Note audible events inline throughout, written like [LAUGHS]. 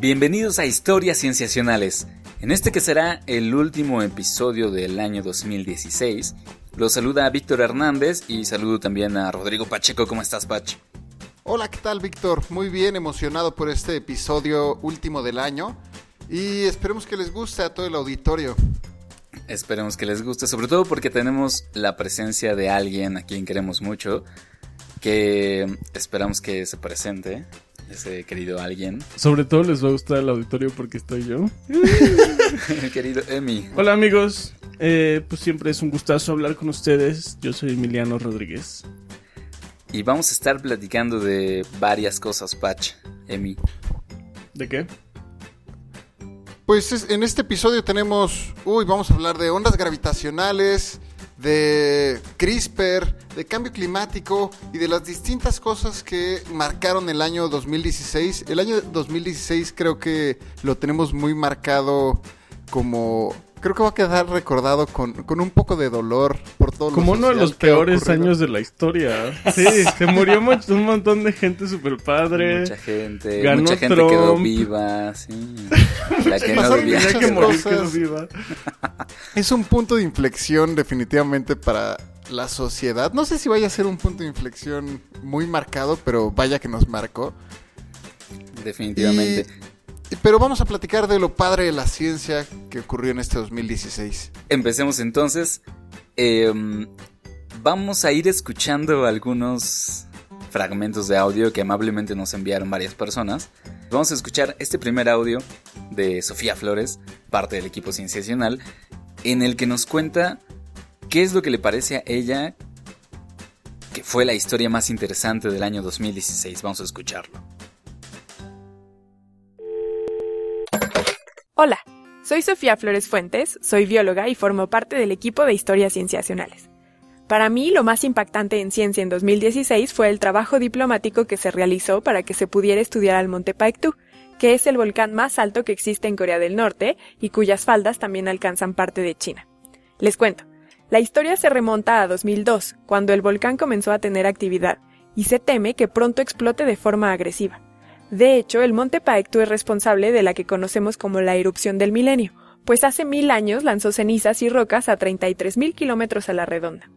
Bienvenidos a Historias Cienciacionales. En este que será el último episodio del año 2016, los saluda Víctor Hernández y saludo también a Rodrigo Pacheco. ¿Cómo estás, Pach? Hola, ¿qué tal, Víctor? Muy bien, emocionado por este episodio último del año y esperemos que les guste a todo el auditorio. Esperemos que les guste, sobre todo porque tenemos la presencia de alguien a quien queremos mucho, que esperamos que se presente ese querido alguien. Sobre todo les va a gustar el auditorio porque estoy yo. [LAUGHS] querido Emi. Hola amigos, eh, pues siempre es un gustazo hablar con ustedes. Yo soy Emiliano Rodríguez. Y vamos a estar platicando de varias cosas, Patch, Emi. ¿De qué? Pues en este episodio tenemos, uy, vamos a hablar de ondas gravitacionales, de CRISPR, de cambio climático y de las distintas cosas que marcaron el año 2016. El año 2016 creo que lo tenemos muy marcado como creo que va a quedar recordado con, un poco de dolor por todo Como uno de los peores años de la historia. [LAUGHS] Sí, se murió un montón de gente super padre. Mucha gente. mucha gente quedó viva. Sí. [LAUGHS] La que no viva. [LAUGHS] Es un punto de inflexión definitivamente para la sociedad. No sé si vaya a ser un punto de inflexión muy marcado, pero vaya que nos marcó. Definitivamente. Pero vamos a platicar de lo padre de la ciencia que ocurrió en este 2016. Empecemos entonces. Em, vamos a ir escuchando algunos fragmentos de audio que amablemente nos enviaron varias personas. Vamos a escuchar este primer audio de Sofía Flores, parte del equipo cienciacional, en el que nos cuenta qué es lo que le parece a ella que fue la historia más interesante del año 2016. Vamos a escucharlo. Hola, soy Sofía Flores Fuentes, soy bióloga y formo parte del equipo de Historias Cienciacionales. Para mí, lo más impactante en ciencia en 2016 fue el trabajo diplomático que se realizó para que se pudiera estudiar al Monte Paektu, que es el volcán más alto que existe en Corea del Norte y cuyas faldas también alcanzan parte de China. Les cuento, la historia se remonta a 2002, cuando el volcán comenzó a tener actividad, y se teme que pronto explote de forma agresiva. De hecho, el monte Paektu es responsable de la que conocemos como la erupción del milenio, pues hace mil años lanzó cenizas y rocas a 33.000 kilómetros a la redonda.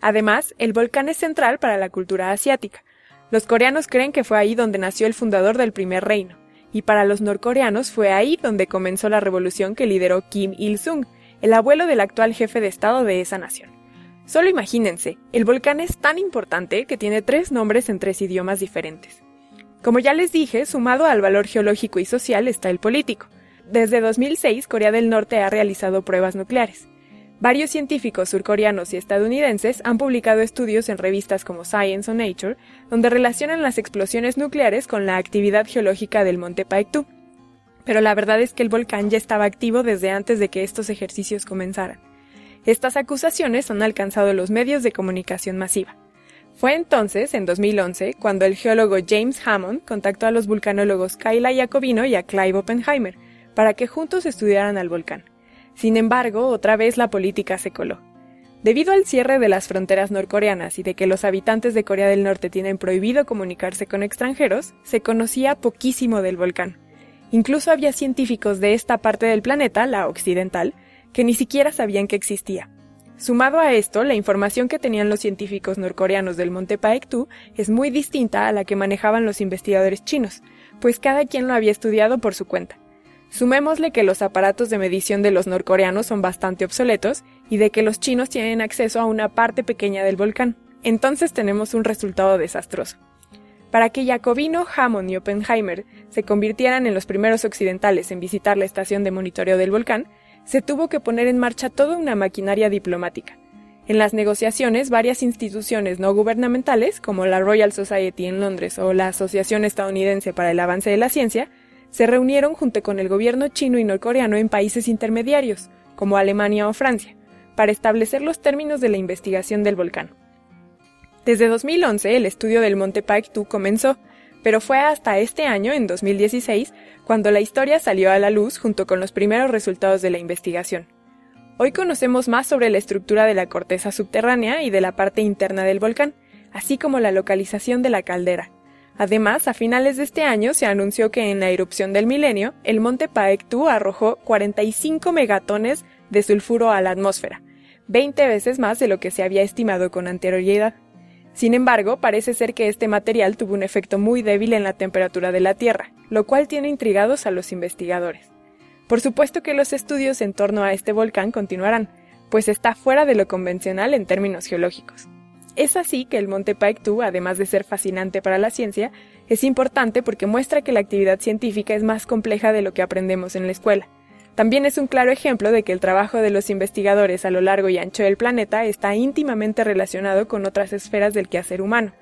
Además, el volcán es central para la cultura asiática. Los coreanos creen que fue ahí donde nació el fundador del primer reino, y para los norcoreanos fue ahí donde comenzó la revolución que lideró Kim Il-sung, el abuelo del actual jefe de Estado de esa nación. Solo imagínense, el volcán es tan importante que tiene tres nombres en tres idiomas diferentes. Como ya les dije, sumado al valor geológico y social está el político. Desde 2006, Corea del Norte ha realizado pruebas nucleares. Varios científicos surcoreanos y estadounidenses han publicado estudios en revistas como Science o Nature, donde relacionan las explosiones nucleares con la actividad geológica del monte Paektu. Pero la verdad es que el volcán ya estaba activo desde antes de que estos ejercicios comenzaran. Estas acusaciones han alcanzado los medios de comunicación masiva. Fue entonces, en 2011, cuando el geólogo James Hammond contactó a los vulcanólogos Kyla Jacobino y a Clive Oppenheimer para que juntos estudiaran al volcán. Sin embargo, otra vez la política se coló. Debido al cierre de las fronteras norcoreanas y de que los habitantes de Corea del Norte tienen prohibido comunicarse con extranjeros, se conocía poquísimo del volcán. Incluso había científicos de esta parte del planeta, la occidental, que ni siquiera sabían que existía. Sumado a esto, la información que tenían los científicos norcoreanos del monte Paektu es muy distinta a la que manejaban los investigadores chinos, pues cada quien lo había estudiado por su cuenta. Sumémosle que los aparatos de medición de los norcoreanos son bastante obsoletos y de que los chinos tienen acceso a una parte pequeña del volcán. Entonces tenemos un resultado desastroso. Para que Jacobino, Hammond y Oppenheimer se convirtieran en los primeros occidentales en visitar la estación de monitoreo del volcán, se tuvo que poner en marcha toda una maquinaria diplomática. En las negociaciones, varias instituciones no gubernamentales, como la Royal Society en Londres o la Asociación Estadounidense para el Avance de la Ciencia, se reunieron junto con el gobierno chino y norcoreano en países intermediarios, como Alemania o Francia, para establecer los términos de la investigación del volcán. Desde 2011, el estudio del Monte Paektu comenzó, pero fue hasta este año, en 2016, cuando la historia salió a la luz junto con los primeros resultados de la investigación. Hoy conocemos más sobre la estructura de la corteza subterránea y de la parte interna del volcán, así como la localización de la caldera. Además, a finales de este año se anunció que en la erupción del milenio, el monte Paektu arrojó 45 megatones de sulfuro a la atmósfera, 20 veces más de lo que se había estimado con anterioridad. Sin embargo, parece ser que este material tuvo un efecto muy débil en la temperatura de la Tierra, lo cual tiene intrigados a los investigadores. Por supuesto que los estudios en torno a este volcán continuarán, pues está fuera de lo convencional en términos geológicos. Es así que el Monte Paektu, además de ser fascinante para la ciencia, es importante porque muestra que la actividad científica es más compleja de lo que aprendemos en la escuela. También es un claro ejemplo de que el trabajo de los investigadores a lo largo y ancho del planeta está íntimamente relacionado con otras esferas del quehacer humano.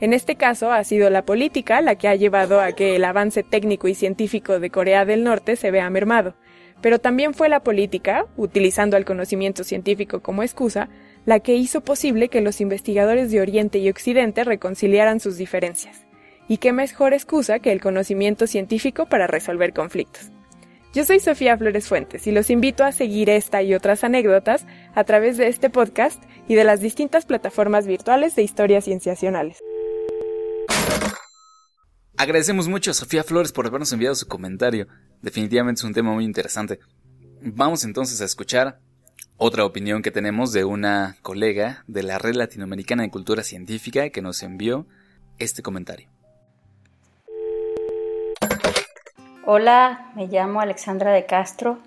En este caso ha sido la política la que ha llevado a que el avance técnico y científico de Corea del Norte se vea mermado, pero también fue la política, utilizando el conocimiento científico como excusa, la que hizo posible que los investigadores de Oriente y Occidente reconciliaran sus diferencias. Y qué mejor excusa que el conocimiento científico para resolver conflictos. Yo soy Sofía Flores Fuentes y los invito a seguir esta y otras anécdotas a través de este podcast y de las distintas plataformas virtuales de historias cienciacionales. Agradecemos mucho a Sofía Flores por habernos enviado su comentario. Definitivamente es un tema muy interesante. Vamos entonces a escuchar otra opinión que tenemos de una colega de la Red Latinoamericana de Cultura Científica que nos envió este comentario. Hola, me llamo Alexandra de Castro,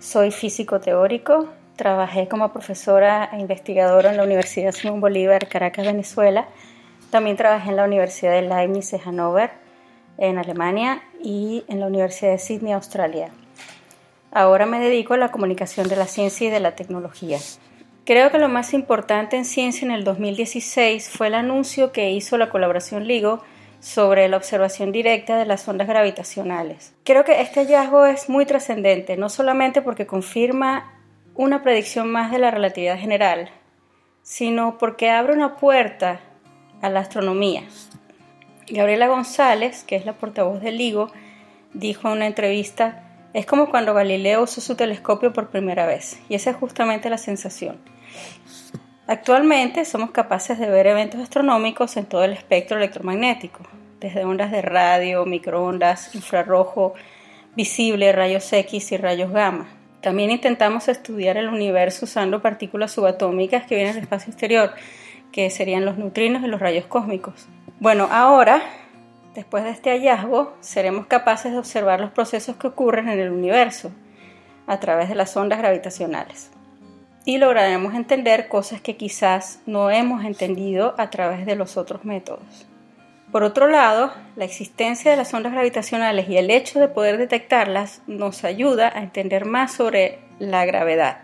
soy físico teórico, trabajé como profesora e investigadora en la Universidad Simón Bolívar, Caracas, Venezuela. También trabajé en la Universidad de Leibniz de Hannover, en Alemania, y en la Universidad de Sydney, Australia. Ahora me dedico a la comunicación de la ciencia y de la tecnología. Creo que lo más importante en ciencia en el 2016 fue el anuncio que hizo la colaboración LIGO sobre la observación directa de las ondas gravitacionales. Creo que este hallazgo es muy trascendente, no solamente porque confirma una predicción más de la relatividad general, sino porque abre una puerta a la astronomía. Gabriela González, que es la portavoz del LIGO, dijo en una entrevista es como cuando Galileo usó su telescopio por primera vez, y esa es justamente la sensación. Actualmente somos capaces de ver eventos astronómicos en todo el espectro electromagnético, desde ondas de radio, microondas, infrarrojo, visible, rayos X y rayos gamma. También intentamos estudiar el universo usando partículas subatómicas que vienen del espacio exterior, que serían los neutrinos y los rayos cósmicos. Bueno, ahora Después de este hallazgo, seremos capaces de observar los procesos que ocurren en el universo a través de las ondas gravitacionales y lograremos entender cosas que quizás no hemos entendido a través de los otros métodos. Por otro lado, la existencia de las ondas gravitacionales y el hecho de poder detectarlas nos ayuda a entender más sobre la gravedad.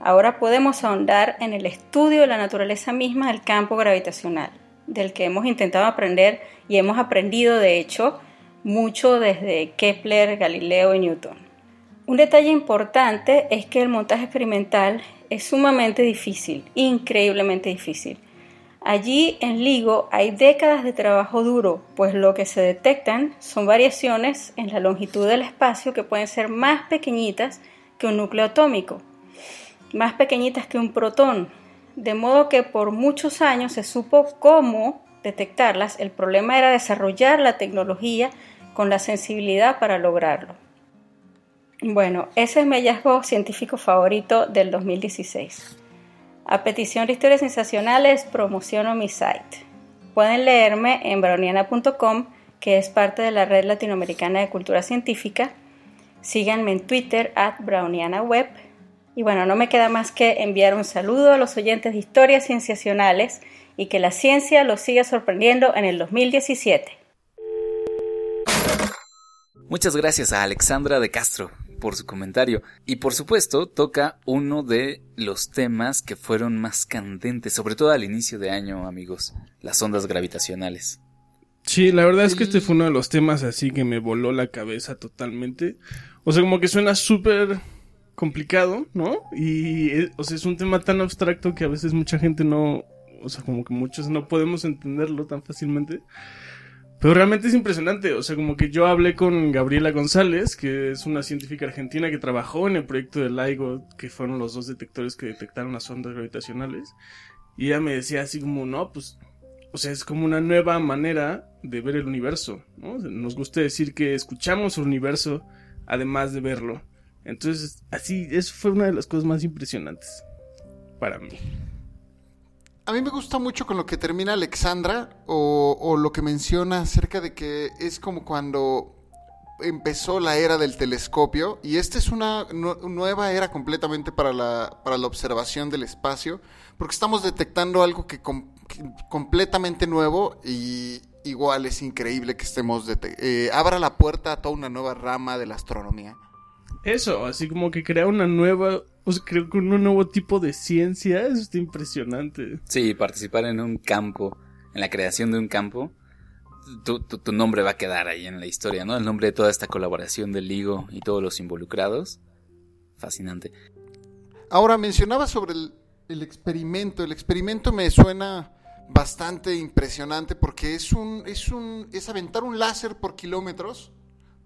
Ahora podemos ahondar en el estudio de la naturaleza misma del campo gravitacional del que hemos intentado aprender y hemos aprendido, de hecho, mucho desde Kepler, Galileo y Newton. Un detalle importante es que el montaje experimental es sumamente difícil, increíblemente difícil. Allí en LIGO hay décadas de trabajo duro, pues lo que se detectan son variaciones en la longitud del espacio que pueden ser más pequeñitas que un núcleo atómico, más pequeñitas que un protón, de modo que por muchos años se supo cómo detectarlas. El problema era desarrollar la tecnología con la sensibilidad para lograrlo. Bueno, ese es mi hallazgo científico favorito del 2016. A petición de historias sensacionales, promociono mi site. Pueden leerme en browniana.com, que es parte de la Red Latinoamericana de Cultura Científica. Síganme en Twitter, at brownianaweb y bueno, no me queda más que enviar un saludo a los oyentes de historias cienciacionales y que la ciencia los siga sorprendiendo en el 2017. Muchas gracias a Alexandra de Castro por su comentario. Y por supuesto, toca uno de los temas que fueron más candentes, sobre todo al inicio de año, amigos, las ondas gravitacionales. Sí, la verdad es que este fue uno de los temas así que me voló la cabeza totalmente. O sea, como que suena súper complicado, ¿no? Y, eh, o sea, es un tema tan abstracto que a veces mucha gente no, o sea, como que muchos no podemos entenderlo tan fácilmente. Pero realmente es impresionante, o sea, como que yo hablé con Gabriela González, que es una científica argentina que trabajó en el proyecto de LIGO, que fueron los dos detectores que detectaron las ondas gravitacionales, y ella me decía así como, no, pues o sea, es como una nueva manera de ver el universo, ¿no? Nos gusta decir que escuchamos el universo además de verlo. Entonces, así, eso fue una de las cosas más impresionantes para mí. A mí me gusta mucho con lo que termina Alexandra o, lo que menciona acerca de que es como cuando empezó la era del telescopio y esta es una nueva era completamente para la, para la observación del espacio porque estamos detectando algo que, completamente nuevo y igual es increíble que estemos eh, abra la puerta a toda una nueva rama de la astronomía. Eso, así como que crea una nueva, o sea, creo que un nuevo tipo de ciencia, eso está impresionante. Sí, participar en un campo, en la creación de un campo, tu, tu, nombre va a quedar ahí en la historia, ¿no? El nombre de toda esta colaboración del LIGO y todos los involucrados. Fascinante. Ahora mencionaba sobre el, el experimento. El experimento me suena bastante impresionante porque es un, es un, es aventar un láser por kilómetros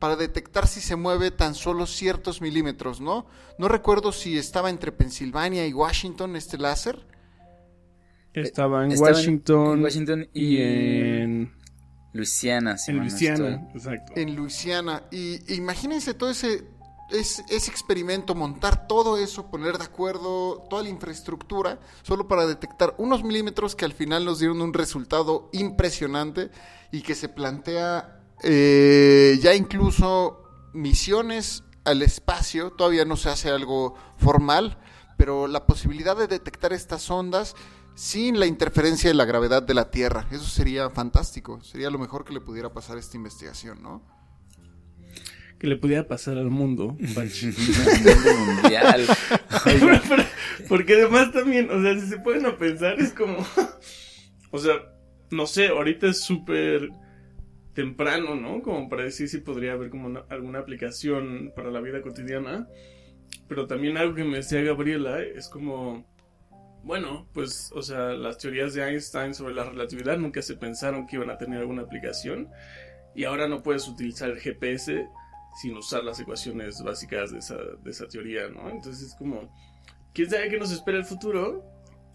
para detectar si se mueve tan solo ciertos milímetros, ¿no? No recuerdo si estaba entre Pensilvania y Washington este láser. Estaba en, Washington, Washington, y, en Luisiana, En Luisiana, exacto. En Luisiana. Y imagínense todo ese, ese, ese, experimento, montar todo eso, poner de acuerdo toda la infraestructura, solo para detectar unos milímetros que al final nos dieron un resultado impresionante y que se plantea eh, ya incluso misiones al espacio, todavía no se hace algo formal, pero la posibilidad de detectar estas ondas sin la interferencia de la gravedad de la Tierra, eso sería fantástico, sería lo mejor que le pudiera pasar a esta investigación, ¿no? Que le pudiera pasar al mundo, [LAUGHS] mundial. porque además también, o sea, si se pueden a pensar, es como, [LAUGHS] o sea, no sé, ahorita es súper temprano, ¿no? Como para decir si podría haber como alguna aplicación para la vida cotidiana. Pero también algo que me decía Gabriela es como, bueno, pues, o sea, las teorías de Einstein sobre la relatividad nunca se pensaron que iban a tener alguna aplicación. Y ahora no puedes utilizar el GPS sin usar las ecuaciones básicas de esa, de esa teoría, ¿no? Entonces es como, quién sabe qué nos espera el futuro,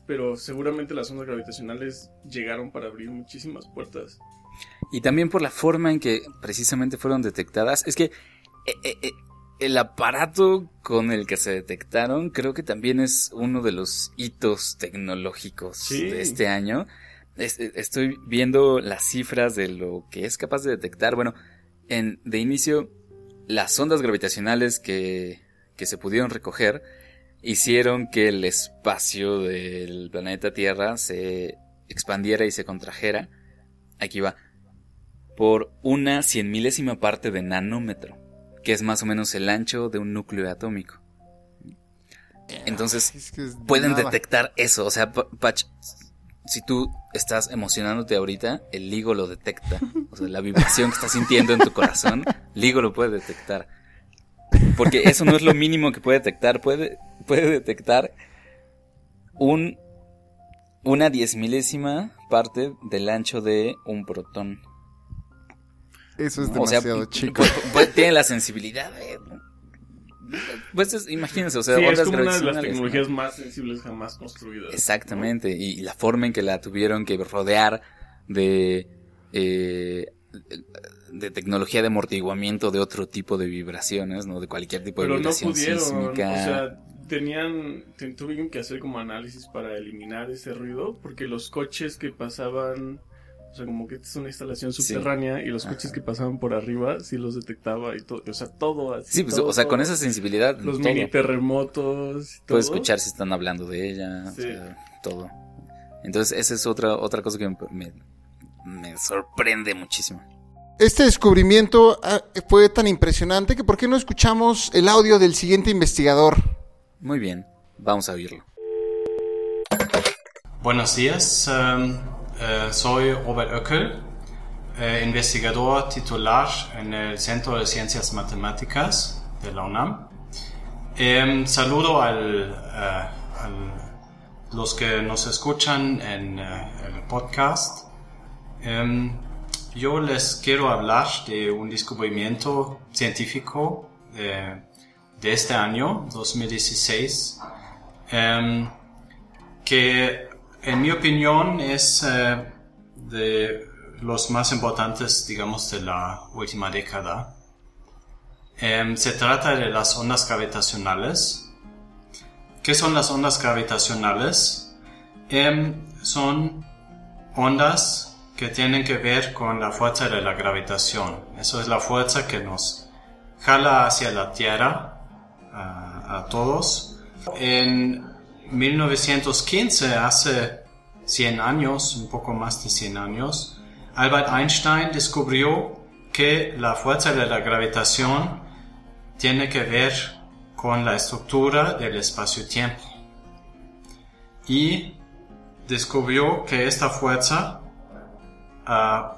pero seguramente las ondas gravitacionales llegaron para abrir muchísimas puertas. Y también por la forma en que precisamente fueron detectadas. Es que eh, eh, eh, el aparato con el que se detectaron creo que también es uno de los hitos tecnológicos de este año. estoy viendo las cifras de lo que es capaz de detectar. Bueno, en, de inicio, las ondas gravitacionales que, que se pudieron recoger hicieron que el espacio del planeta Tierra se expandiera y se contrajera. Aquí va por una cien milésima parte de nanómetro, que es más o menos el ancho de un núcleo atómico. Entonces, pueden detectar eso. O sea, Patch, si tú estás emocionándote ahorita, el LIGO lo detecta. O sea, la vibración que estás sintiendo en tu corazón, LIGO lo puede detectar. Porque eso no es lo mínimo que puede detectar. Puede, puede detectar un, una diez milésima parte del ancho de un protón. Eso es demasiado [LAUGHS] chico. tiene la sensibilidad Pues imagínense, o sea, sí, es como una de las tecnologías más sensibles jamás construidas. Exactamente, y, la forma en que la tuvieron que rodear de eh, de tecnología de amortiguamiento de otro tipo de vibraciones, ¿no? De cualquier tipo de vibración no pudieron, sísmica. O sea, tenían, tuvieron que hacer como análisis para eliminar ese ruido, porque los coches que pasaban o sea, como que es una instalación subterránea y los coches que pasaban por arriba sí los detectaba y todo, o sea, todo así. Sí, pues, o sea, con esa sensibilidad. Los mini terremotos. Puedes escuchar si están hablando de ella, todo. Entonces, esa es otra, otra cosa que me, me sorprende muchísimo. Este descubrimiento ah, fue tan impresionante que ¿por qué no escuchamos el audio del siguiente investigador? Muy bien, vamos a oírlo. Buenos días. Um, Eh, soy Robert Oeckel, eh, investigador titular en el Centro de Ciencias Matemáticas de la UNAM. Em, saludo eh, a los que nos escuchan en el podcast. Em, yo les quiero hablar de un descubrimiento científico de este año, 2016, em, que en mi opinión es eh, de los más importantes, digamos, de la última década. Em, se trata de las ondas gravitacionales. ¿Qué son las ondas gravitacionales? Em, son ondas que tienen que ver con la fuerza de la gravitación. Eso es la fuerza que nos jala hacia la Tierra a, todos. 1915, hace 100 años, un poco más de 100 años, Albert Einstein descubrió que la fuerza de la gravitación tiene que ver con la estructura del espacio-tiempo. Y descubrió que esta fuerza uh,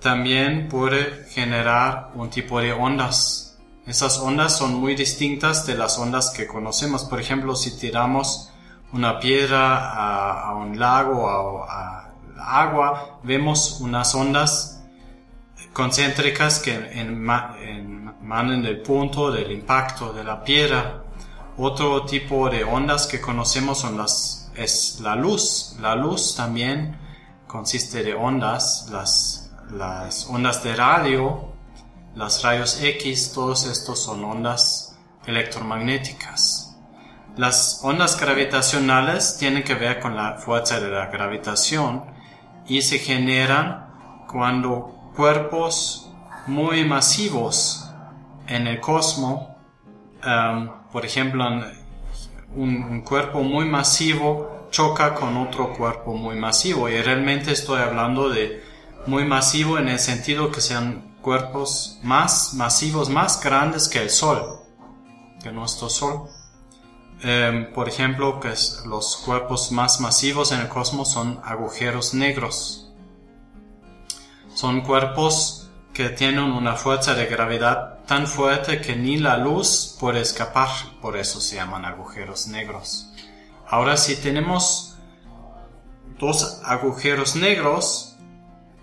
también puede generar un tipo de ondas. Esas ondas son muy distintas de las ondas que conocemos. Por ejemplo, si tiramos una piedra a, un lago o a, a agua, vemos unas ondas concéntricas que emanan del punto del impacto de la piedra. Otro tipo de ondas que conocemos son las es la luz. La luz también consiste de ondas, las, las ondas de radio, las rayos X, todos estos son ondas electromagnéticas. Las ondas gravitacionales tienen que ver con la fuerza de la gravitación y se generan cuando cuerpos muy masivos en el cosmos, um, por ejemplo, un, cuerpo muy masivo choca con otro cuerpo muy masivo. Y realmente estoy hablando de muy masivo en el sentido que sean cuerpos más masivos, más grandes que el Sol, que nuestro Sol. Em, por ejemplo, que los cuerpos más masivos en el cosmos son agujeros negros. Son cuerpos que tienen una fuerza de gravedad tan fuerte que ni la luz puede escapar, por eso se llaman agujeros negros. Ahora si tenemos dos agujeros negros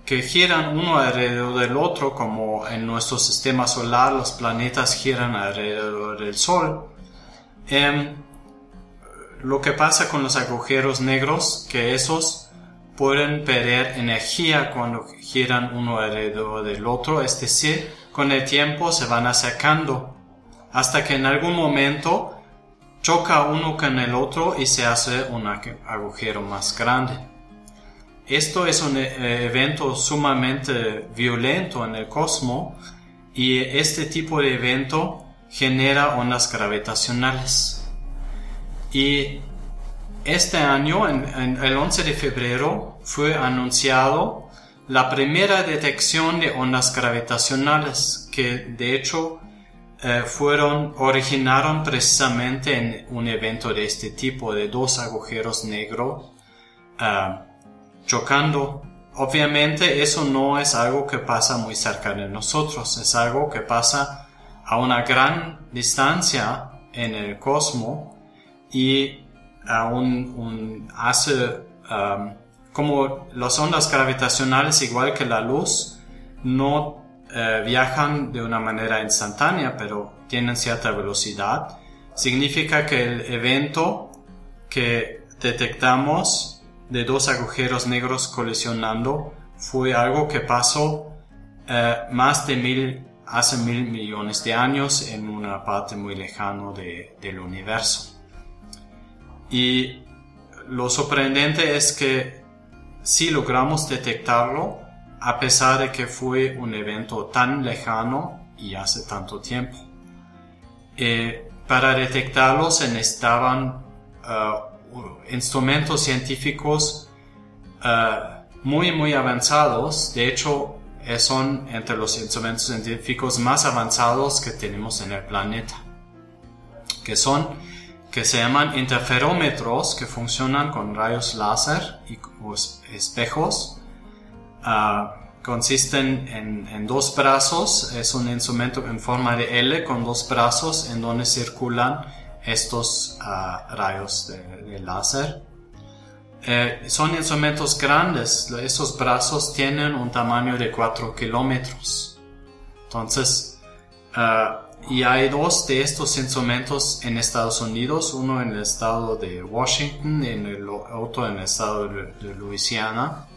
que giran uno alrededor del otro, como en nuestro sistema solar los planetas giran alrededor del Sol, em, lo que pasa con los agujeros negros, que esos pueden perder energía cuando giran uno alrededor del otro, es decir, con el tiempo se van acercando hasta que en algún momento choca uno con el otro y se hace un agujero más grande. Esto es un eh, evento sumamente violento en el cosmos y este tipo de evento genera ondas gravitacionales. Y este año, en, el 11 de febrero, fue anunciado la primera detección de ondas gravitacionales que de hecho eh, fueron originaron precisamente en un evento de este tipo de dos agujeros negros eh, chocando obviamente eso no es algo que pasa muy cerca de nosotros es algo que pasa a una gran distancia en el cosmos y aún un, hace um, como las ondas gravitacionales, igual que la luz, no eh, viajan de una manera instantánea, pero tienen cierta velocidad. Significa que el evento que detectamos de dos agujeros negros colisionando fue algo que pasó eh, más de mil, hace mil millones de años en una parte muy lejana de, del universo. Y lo sorprendente es que si logramos detectarlo, a pesar de que fue un evento tan lejano y hace tanto tiempo. Eh, para detectarlo se necesitaban uh, instrumentos científicos uh, muy muy avanzados. De hecho, son entre los instrumentos científicos más avanzados que tenemos en el planeta. Que son que se llaman interferómetros que funcionan con rayos láser y espejos. Uh, consisten en, dos brazos, es un instrumento en forma de L con dos brazos en donde circulan estos uh, rayos de, láser. Eh, son instrumentos grandes, esos brazos tienen un tamaño de 4 kilómetros. Entonces, uh, y hay dos de estos instrumentos en Estados Unidos, uno en el estado de Washington y el otro en el estado de, Louisiana.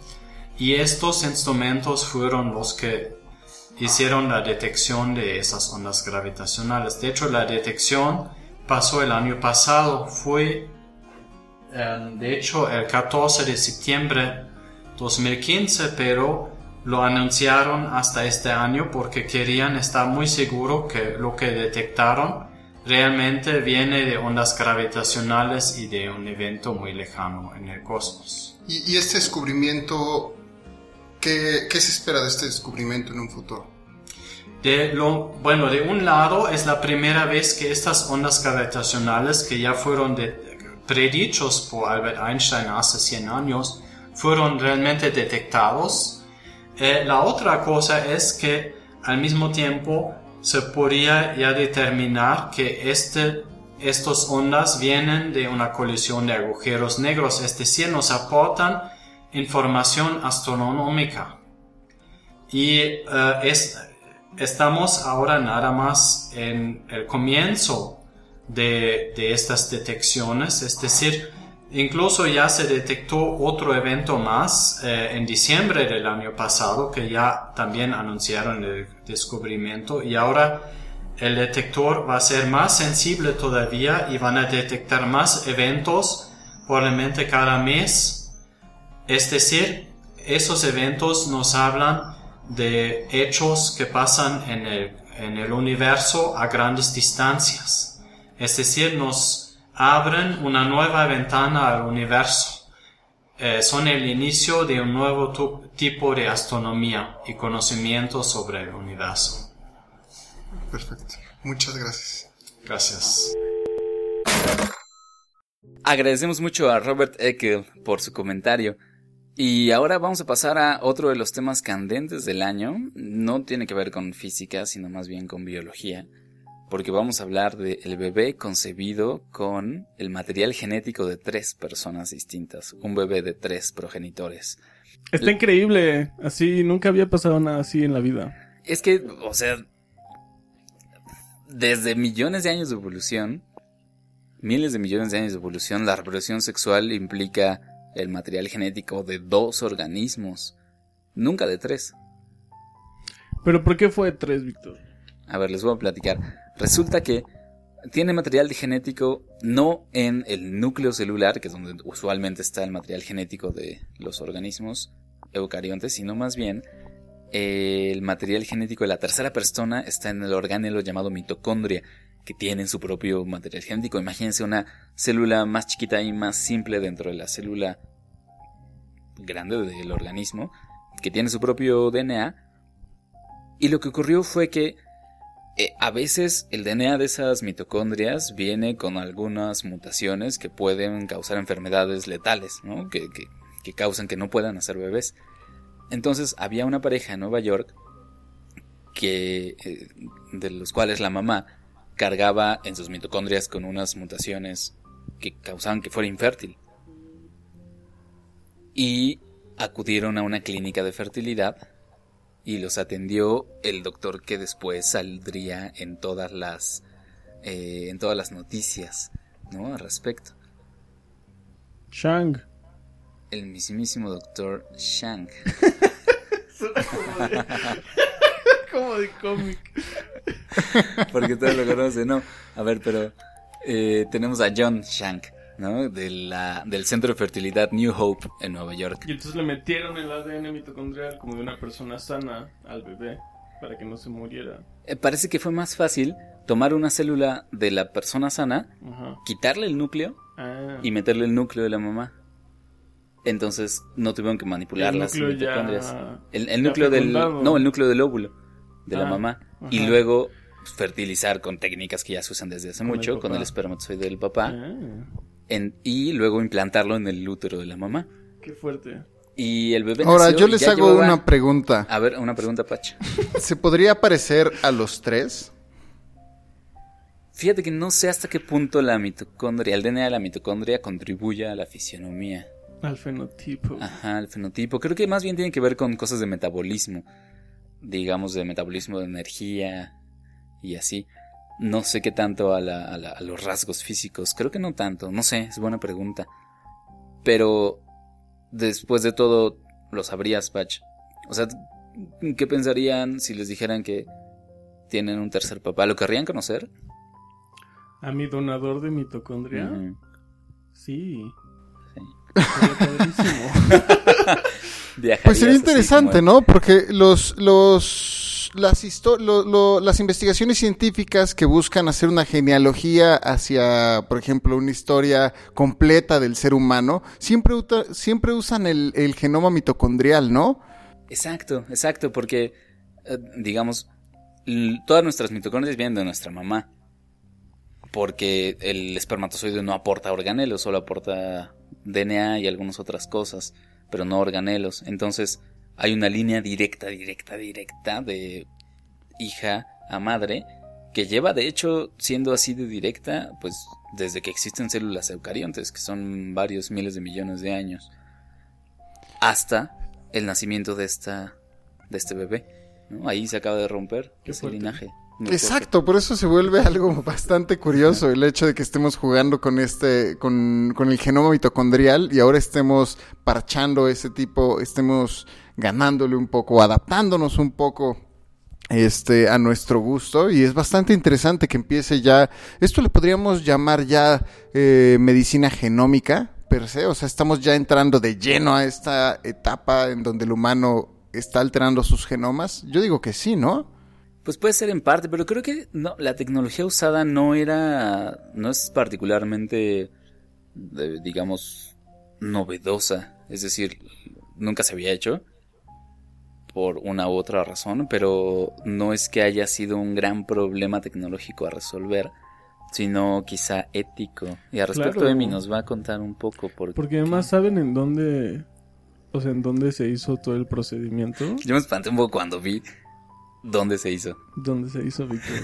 y estos instrumentos fueron los que hicieron la detección de esas ondas gravitacionales. De hecho, la detección pasó el año pasado, fue em, de hecho el 14 de septiembre 2015, pero lo anunciaron hasta este año porque querían estar muy seguros que lo que detectaron realmente viene de ondas gravitacionales y de un evento muy lejano en el cosmos. ¿Y, este descubrimiento, ¿qué, se espera de este descubrimiento en un futuro? De lo, bueno, de un lado es la primera vez que estas ondas gravitacionales que ya fueron predichos por Albert Einstein hace 100 años, fueron realmente detectados. Eh, la otra cosa es que al mismo tiempo se podría ya determinar que este, estas ondas vienen de una colisión de agujeros negros, es decir, nos aportan información astronómica. Y eh, es, estamos ahora nada más en el comienzo de, de estas detecciones, es decir, Incluso ya se detectó otro evento más eh, en diciembre del año pasado que ya también anunciaron el descubrimiento y ahora el detector va a ser más sensible todavía y van a detectar más eventos probablemente cada mes. Es decir, esos eventos nos hablan de hechos que pasan en el, en el universo a grandes distancias. Es decir, nos abren una nueva ventana al universo. Eh, son el inicio de un nuevo tipo de astronomía y conocimiento sobre el universo. Perfecto. Muchas gracias. Gracias. Agradecemos mucho a Robert Eckel por su comentario. Y ahora vamos a pasar a otro de los temas candentes del año. No tiene que ver con física, sino más bien con biología porque vamos a hablar del el bebé concebido con el material genético de tres personas distintas, un bebé de tres progenitores. Está increíble, así nunca había pasado nada así en la vida. Es que, o sea, desde millones de años de evolución, miles de millones de años de evolución, la reproducción sexual implica el material genético de dos organismos, nunca de tres. ¿Pero por qué fue de tres, Víctor? A ver, les voy a platicar. Resulta que tiene material genético no en el núcleo celular, que es donde usualmente está el material genético de los organismos eucariontes, sino más bien el material genético de la tercera persona está en el organelo llamado mitocondria, que tiene su propio material genético. Imagínense una célula más chiquita y más simple dentro de la célula grande del organismo, que tiene su propio DNA. Y lo que ocurrió fue que eh, a veces el DNA de esas mitocondrias viene con algunas mutaciones que pueden causar enfermedades letales, ¿no? que, que, causan que no puedan hacer bebés. Entonces había una pareja en Nueva York que, eh, de los cuales la mamá cargaba en sus mitocondrias con unas mutaciones que causaban que fuera infértil. Y acudieron a una clínica de fertilidad y los atendió el doctor que después saldría en todas las eh, en todas las noticias no al respecto. Shang. El mismísimo doctor Shang [LAUGHS] como de cómic [LAUGHS] porque todos lo conocen no a ver pero eh, tenemos a John Shank ¿no? De la, del centro de fertilidad New Hope en Nueva York. Y entonces le metieron el ADN mitocondrial como de una persona sana al bebé para que no se muriera. Eh, parece que fue más fácil tomar una célula de la persona sana, quitarle el núcleo ah. y meterle el núcleo de la mamá. Entonces no tuvieron que manipular las mitocondrias. el, núcleo del no, el núcleo del óvulo de la ah, mamá y luego fertilizar con técnicas que ya se usan desde hace mucho con el espermatozoide del papá. Ah y luego implantarlo en el útero de la mamá. Qué fuerte. Y el bebé Ahora, yo les hago una pregunta. A ver, una pregunta, Pacha. [LAUGHS] ¿Se podría parecer a los tres? Fíjate que no sé hasta qué punto la mitocondria, el DNA de la mitocondria contribuye a la fisionomía. Al fenotipo. Ajá, al fenotipo. Creo que más bien tiene que ver con cosas de metabolismo. Digamos, de metabolismo de energía y así. No sé qué tanto a, los rasgos físicos. Creo que no tanto. No sé, es buena pregunta. Pero después de todo, lo sabrías, Patch. O sea, ¿qué pensarían si les dijeran que tienen un tercer papá? ¿Lo querrían conocer? ¿A mi donador de mitocondria? Sí. [LAUGHS] Pues sería interesante, ¿no? Porque los, los, las, histo- lo- lo- las investigaciones científicas que buscan hacer una genealogía hacia, por ejemplo, una historia completa del ser humano, siempre, siempre usan el, el genoma mitocondrial, ¿no? Exacto, exacto, porque, eh, digamos, todas nuestras mitocondrias vienen de nuestra mamá. Porque el espermatozoide no aporta organelos, solo aporta DNA y algunas otras cosas, pero no organelos. Entonces, hay una línea directa, directa, directa de hija a madre que lleva, de hecho, siendo así de directa, pues desde que existen células eucariontes, que son varios miles de millones de años, hasta el nacimiento de esta de este bebé. ¿no? Ahí se acaba de romper Qué ese fuerte. linaje. Exacto, por eso se vuelve algo [LAUGHS] bastante curioso el hecho de que estemos jugando con este, con, con el genoma mitocondrial y ahora estemos parchando ese tipo, estemos ganándole un poco, adaptándonos un poco este a nuestro gusto. Y es bastante interesante que empiece ya esto le podríamos llamar ya eh, medicina genómica per se. O sea estamos ya entrando de lleno a esta etapa en donde el humano está alterando sus genomas. Yo digo que sí no Pues puede ser en parte, pero creo que no, la tecnología usada no era, no es particularmente, de- digamos, novedosa. Es decir, nunca se había hecho por una u otra razón, pero no es que haya sido un gran problema tecnológico a resolver, sino quizá ético. Y al respecto, Claro. Emi nos va a contar un poco por Porque además saben en dónde. O sea, en dónde se hizo todo el procedimiento. Yo me espanté un poco cuando vi dónde se hizo. ¿Dónde se hizo, Víctor?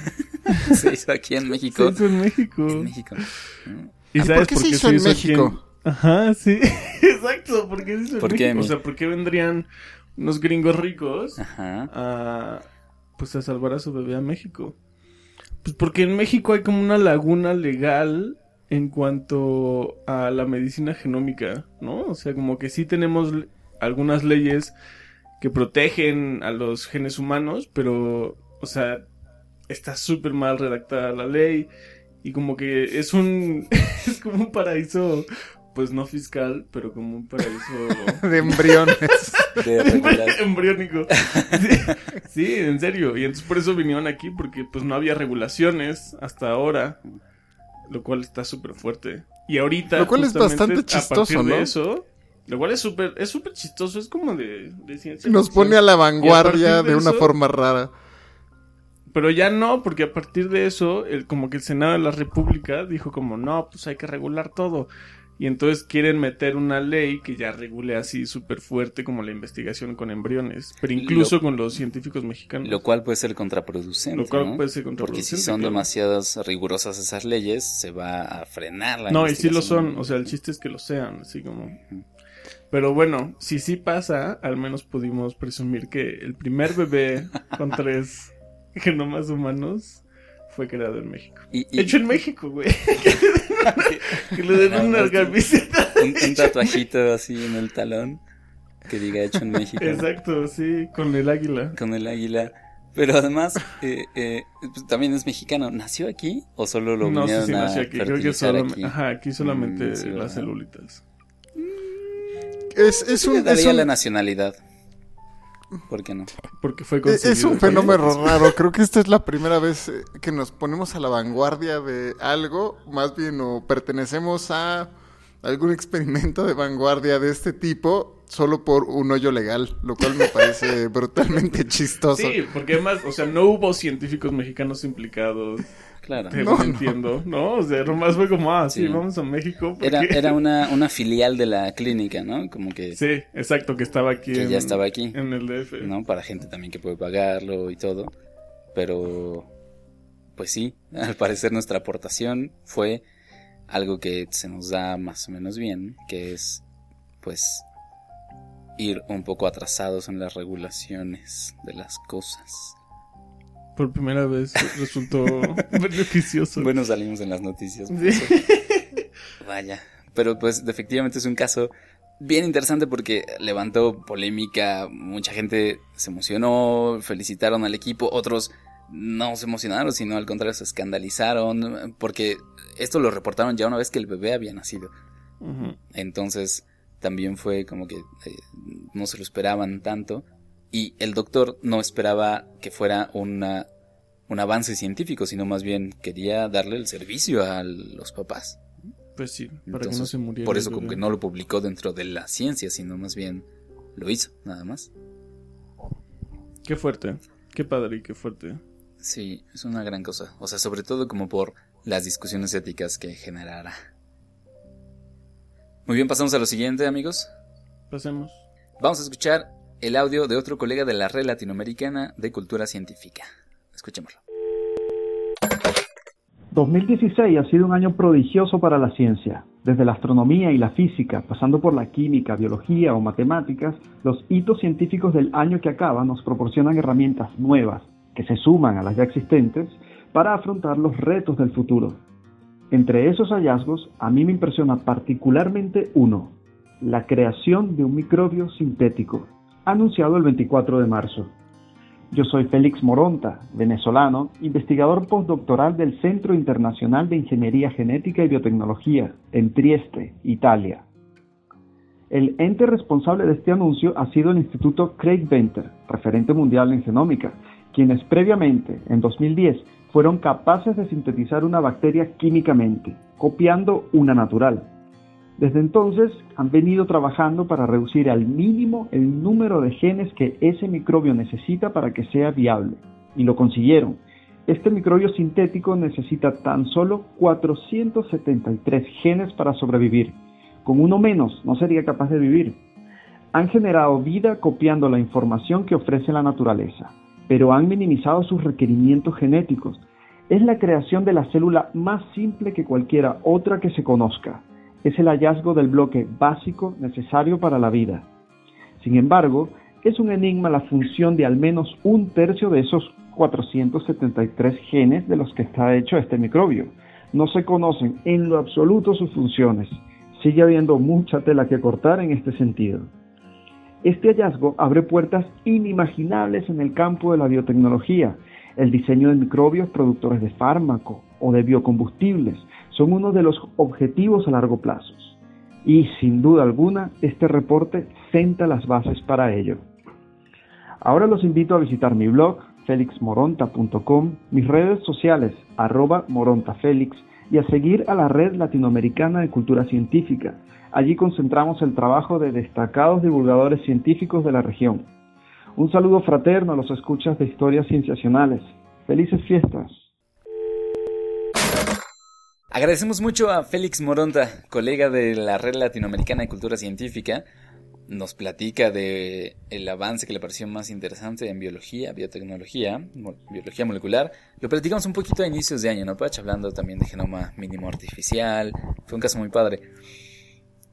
[LAUGHS] Se hizo aquí en [LAUGHS] Se México. hizo en México. En. ¿Y Ah, sabes ¿por qué se hizo en aquí México? Ajá, sí. [LAUGHS] Exacto, ¿por qué se hizo en ¿Por qué, México? O sea, ¿por qué vendrían unos gringos ricos Ajá. a pues a salvar a su bebé a México? Pues porque en México hay como una laguna legal en cuanto a la medicina genómica, ¿no? O sea, como que sí tenemos algunas leyes que protegen a los genes humanos, pero, o sea, está súper mal redactada la ley y como que es un [LAUGHS] es como un paraíso pues no fiscal, pero como un paraíso [LAUGHS] de embriones. De [LAUGHS] embriónico. Sí, sí, en serio. Y entonces por eso vinieron aquí, porque pues no había regulaciones hasta ahora. Lo cual está súper fuerte. Y ahorita. Lo cual es bastante a partir chistoso, de ¿no? eso. Lo cual es súper, es súper chistoso. Es como de, de ciencia. Nos ficción. pone a la a vanguardia de una forma rara. Pero ya no, porque a partir de eso, el, como que el Senado de la República dijo como, no, pues hay que regular todo. Y entonces quieren meter una ley que ya regule así súper fuerte como la investigación con embriones. Pero incluso Lo- con los científicos mexicanos. Lo cual puede ser contraproducente. Lo cual ¿no? puede ser Porque contraproducente. si son claro. demasiadas rigurosas esas leyes, se va a frenar la No, y sí lo son. O sea, el chiste es que lo sean, así como... Pero bueno, si sí pasa, al menos pudimos presumir que el primer bebé con [LAUGHS] tres genomas humanos fue creado en México. Y, y- Hecho en México, güey. [LAUGHS] [LAUGHS] que le den No, no, una camiseta. un, un tatuajito así en el talón que diga hecho en México. Exacto, sí, con el águila. Con el águila. Pero además, eh, eh, pues, también es mexicano. ¿Nació aquí o solo lo No sé vinieron si a nació aquí. Creo que solamente, aquí? ajá, aquí solamente Mm, sí, las ¿verdad? celulitas. Es, es un, es un, la nacionalidad. ¿Por qué no? Porque fue es un fenómeno [LAUGHS] raro. Creo que esta es la primera vez eh, que nos ponemos a la vanguardia de algo. Más bien, o pertenecemos a algún experimento de vanguardia de este tipo solo por un hoyo legal, lo cual me parece [LAUGHS] brutalmente chistoso. Sí, porque además, o sea, no hubo científicos mexicanos implicados. Claro. No. entiendo, ¿no? O sea, nomás fue como, ah, sí, Sí. vamos a México. Porque... Era, era una, una filial de la clínica, ¿no? Como que, Sí, exacto, que estaba aquí. que en, ya estaba aquí. En el DF. ¿no? Para gente también que puede pagarlo y todo. Pero, pues sí, [LAUGHS] al parecer nuestra aportación fue algo que se nos da más o menos bien, que es, pues, ir un poco atrasados en las regulaciones de las cosas. Por primera vez resultó [LAUGHS] beneficioso. Bueno, salimos en las noticias. Sí. Vaya. Pero pues efectivamente es un caso bien interesante porque levantó polémica, mucha gente se emocionó, felicitaron al equipo, otros no se emocionaron, sino al contrario se escandalizaron, porque esto lo reportaron ya una vez que el bebé había nacido. Entonces también fue como que eh, no se lo esperaban tanto y el doctor no esperaba que fuera una, un avance científico, sino más bien quería darle el servicio a los papás. Pues sí, para que no se muriera. Por eso como que no lo publicó dentro de la ciencia, sino más bien lo hizo, nada más. Qué fuerte, qué padre y qué fuerte. Sí, es una gran cosa. O sea, sobre todo como por las discusiones éticas que generará. Muy bien, pasamos a lo siguiente, amigos. Pasemos. Vamos a escuchar el audio de otro colega de la Red Latinoamericana de Cultura Científica. Escuchémoslo. 2016 ha sido un año prodigioso para la ciencia. Desde la astronomía y la física, pasando por la química, biología o matemáticas, los hitos científicos del año que acaba nos proporcionan herramientas nuevas que se suman a las ya existentes para afrontar los retos del futuro. Entre esos hallazgos, a mí me impresiona particularmente uno, la creación de un microbio sintético, anunciado el 24 de marzo. Yo soy Félix Moronta, venezolano, investigador postdoctoral del Centro Internacional de Ingeniería Genética y Biotecnología, en Trieste, Italia. El ente responsable de este anuncio ha sido el Instituto Craig Venter, referente mundial en genómica, quienes previamente, en 2010, fueron capaces de sintetizar una bacteria químicamente, copiando una natural. Desde entonces han venido trabajando para reducir al mínimo el número de genes que ese microbio necesita para que sea viable. Y lo consiguieron. Este microbio sintético necesita tan solo 473 genes para sobrevivir. Con uno menos no sería capaz de vivir. Han generado vida copiando la información que ofrece la naturaleza pero han minimizado sus requerimientos genéticos. Es la creación de la célula más simple que cualquiera otra que se conozca. Es el hallazgo del bloque básico necesario para la vida. Sin embargo, es un enigma la función de al menos un tercio de esos 473 genes de los que está hecho este microbio. No se conocen en lo absoluto sus funciones. Sigue habiendo mucha tela que cortar en este sentido. Este hallazgo abre puertas inimaginables en el campo de la biotecnología. El diseño de microbios productores de fármaco o de biocombustibles son uno de los objetivos a largo plazo. Y sin duda alguna, este reporte senta las bases para ello. Ahora los invito a visitar mi blog, felixmoronta.com, mis redes sociales, arroba morontafelix, y a seguir a la Red Latinoamericana de Cultura Científica, Allí concentramos el trabajo de destacados divulgadores científicos de la región. Un saludo fraterno a los escuchas de historias cienciacionales. Felices fiestas. Agradecemos mucho a Félix Moronta, colega de la Red Latinoamericana de Cultura Científica. Nos platica de el avance que le pareció más interesante en biología, biotecnología, biología molecular. Lo platicamos un poquito a inicios de año, ¿no, Pach? Hablando también de genoma mínimo artificial. Fue un caso muy padre.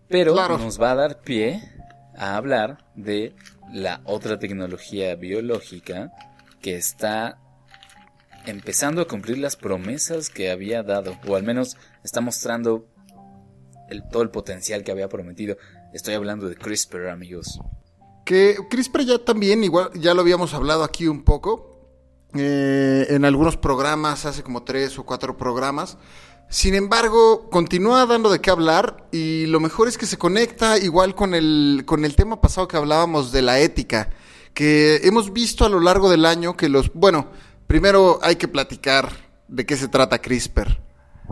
Pero nos va a dar pie a hablar de la otra tecnología biológica que está empezando a cumplir las promesas que había dado, o al menos está mostrando todo el potencial que había prometido. Estoy hablando de CRISPR, amigos. Que CRISPR ya también, igual, ya lo habíamos hablado aquí un poco, eh, en algunos programas, hace como tres o cuatro programas, sin embargo, continúa dando de qué hablar y lo mejor es que se conecta igual con el, con el tema pasado que hablábamos de la ética, que hemos visto a lo largo del año que los... Bueno, primero hay que platicar de qué se trata CRISPR.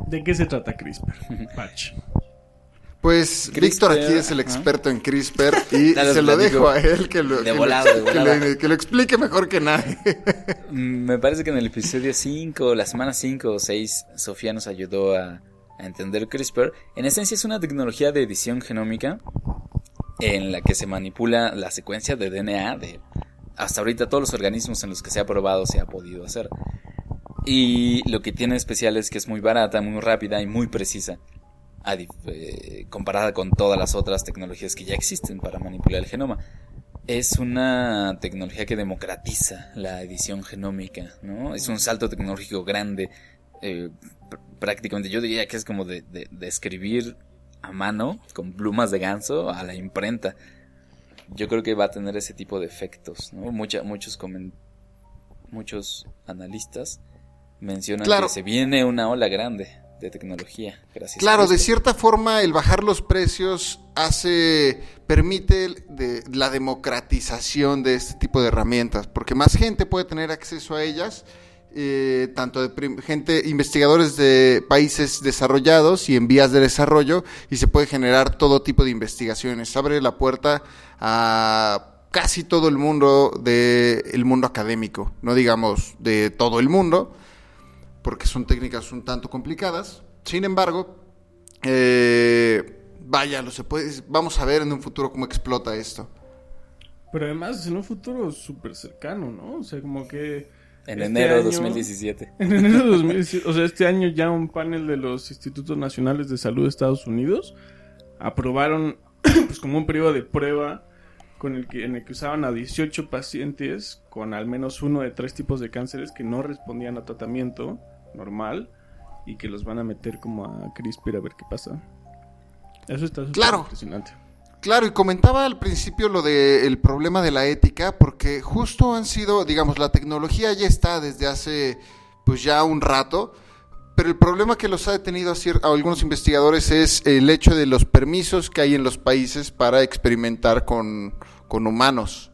¿De qué se trata CRISPR? Patch. Pues Víctor aquí es el experto en CRISPR [LAUGHS] y se lo dejo a él que lo, que, lo, explique mejor que nadie. Mm, me parece que en el episodio 5, la semana 5 o 6, Sofía nos ayudó a, a entender CRISPR. En esencia es una tecnología de edición genómica en la que se manipula la secuencia de DNA de hasta ahorita todos los organismos en los que se ha probado se ha podido hacer. Y lo que tiene especial es que es muy barata, muy rápida y muy precisa. Eh, comparada con todas las otras tecnologías que ya existen para manipular el genoma. Es una tecnología que democratiza la edición genómica, ¿no? Es un salto tecnológico grande. Eh, prácticamente yo diría que es como de, escribir a mano, con plumas de ganso, a la imprenta. Yo creo que va a tener ese tipo de efectos, ¿no? Mucha, muchos comen, muchos analistas mencionan Claro. que se viene una ola grande de tecnología. Gracias. Claro, de cierta forma el bajar los precios hace, permite de- la democratización de este tipo de herramientas, porque más gente puede tener acceso a ellas, eh, tanto de gente, investigadores de países desarrollados y en vías de desarrollo, y se puede generar todo tipo de investigaciones. Abre la puerta a casi todo el mundo del mundo académico, no digamos de todo el mundo, porque son técnicas un tanto complicadas. Sin embargo, eh, vaya, lo se puede, vamos a ver en un futuro cómo explota esto. Pero además en un futuro súper cercano, ¿no? O sea, como que... En este enero de año- 2017. [LAUGHS] En enero de 2017, [LAUGHS] o sea, este año ya un panel de los Institutos Nacionales de Salud de Estados Unidos aprobaron [CLEARS THROAT] pues como un periodo de prueba con el que, en el que usaban a 18 pacientes con al menos uno de tres tipos de cánceres que no respondían a tratamiento normal y que los van a meter como a CRISPR a ver qué pasa. Eso está súper Claro. impresionante. Claro, y comentaba al principio lo del problema de la ética, porque justo han sido, digamos, la tecnología ya está desde hace pues ya un rato, pero el problema que los ha detenido a, a algunos investigadores es el hecho de los permisos que hay en los países para experimentar con, con humanos.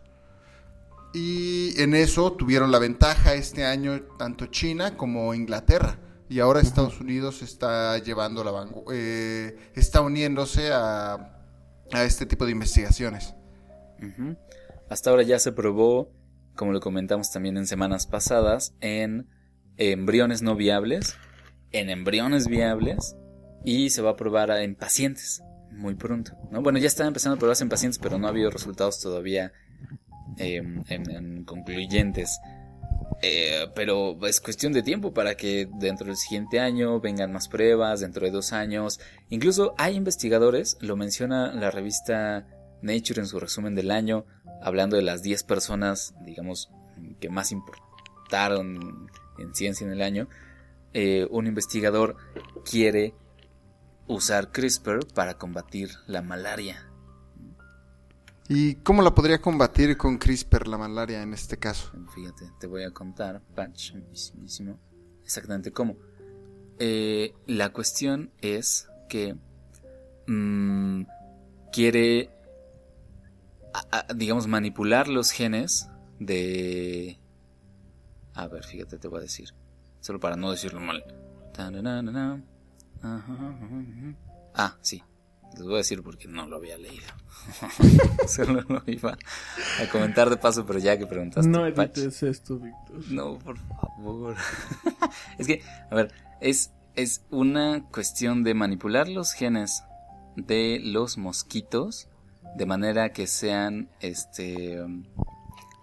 Y en eso tuvieron la ventaja este año tanto China como Inglaterra. Y ahora Estados Unidos está llevando la vangu- eh, está uniéndose a, a este tipo de investigaciones. Hasta ahora ya se probó, como lo comentamos también en semanas pasadas, en embriones no viables, en embriones viables y se va a probar en pacientes muy pronto. ¿no? Bueno, ya están empezando a probarse en pacientes, pero no ha habido resultados todavía em, en- en concluyentes. Eh, pero es cuestión de tiempo para que dentro del siguiente año vengan más pruebas, dentro de dos años. Incluso hay investigadores, lo menciona la revista Nature en su resumen del año, hablando de las 10 personas, digamos, que más importaron en ciencia en el año. Eh, un investigador quiere usar CRISPR para combatir la malaria. ¿Y cómo la podría combatir con CRISPR la malaria en este caso? Fíjate, te voy a contar, Patch, exactamente cómo. Eh, la cuestión es que mm, quiere, a- digamos, manipular los genes de... A ver, fíjate, te voy a decir, solo para no decirlo mal. Ah, sí, les voy a decir porque no lo había leído. [LAUGHS] solo lo iba a comentar de paso, pero ya que preguntaste. No edites esto, Víctor. No, por favor. [LAUGHS] es que, a ver, es, es una cuestión de manipular los genes de los mosquitos de manera que sean, este,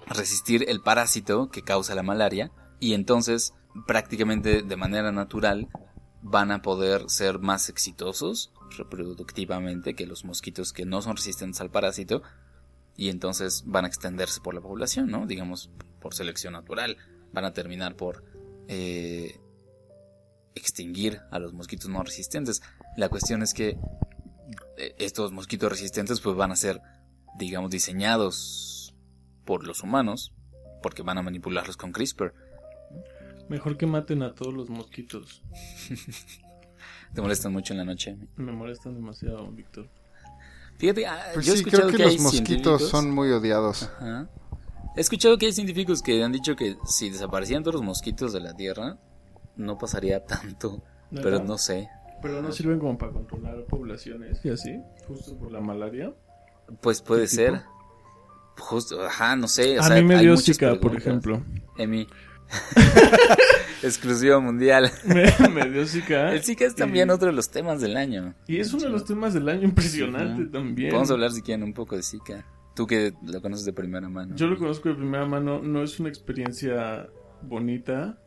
resistir el parásito que causa la malaria y entonces prácticamente de manera natural van a poder ser más exitosos reproductivamente que los mosquitos que no son resistentes al parásito y entonces van a extenderse por la población, ¿no? Digamos, por selección natural. Van a terminar por eh, extinguir a los mosquitos no resistentes. La cuestión es que eh, estos mosquitos resistentes pues van a ser, digamos, diseñados por los humanos porque van a manipularlos con CRISPR. Mejor que maten a todos los mosquitos. [LAUGHS] Te molestan mucho en la noche. Me molestan demasiado, Víctor. Fíjate, ah, Pues yo he sí, escuchado creo que, que, los hay mosquitos científicos- son muy odiados. Ajá. He escuchado que hay científicos que han dicho que si desaparecían todos los mosquitos de la Tierra, no pasaría tanto. Pero no sé. Pero no sirven como para controlar poblaciones y así, justo por la malaria. Pues puede ¿Qué ser. tipo? Justo, ajá, no sé. o a sea, mí me dio Zika, por ejemplo. Emi. [LAUGHS] Exclusiva mundial. Me, me dio Zika. El Zika es también y, otro de los temas del año. Y es uno de los temas del año impresionante Ujú. también. Vamos a hablar si quieren un poco de Zika. Tú que lo conoces de primera mano. Yo lo conozco de primera mano, no es una experiencia bonita,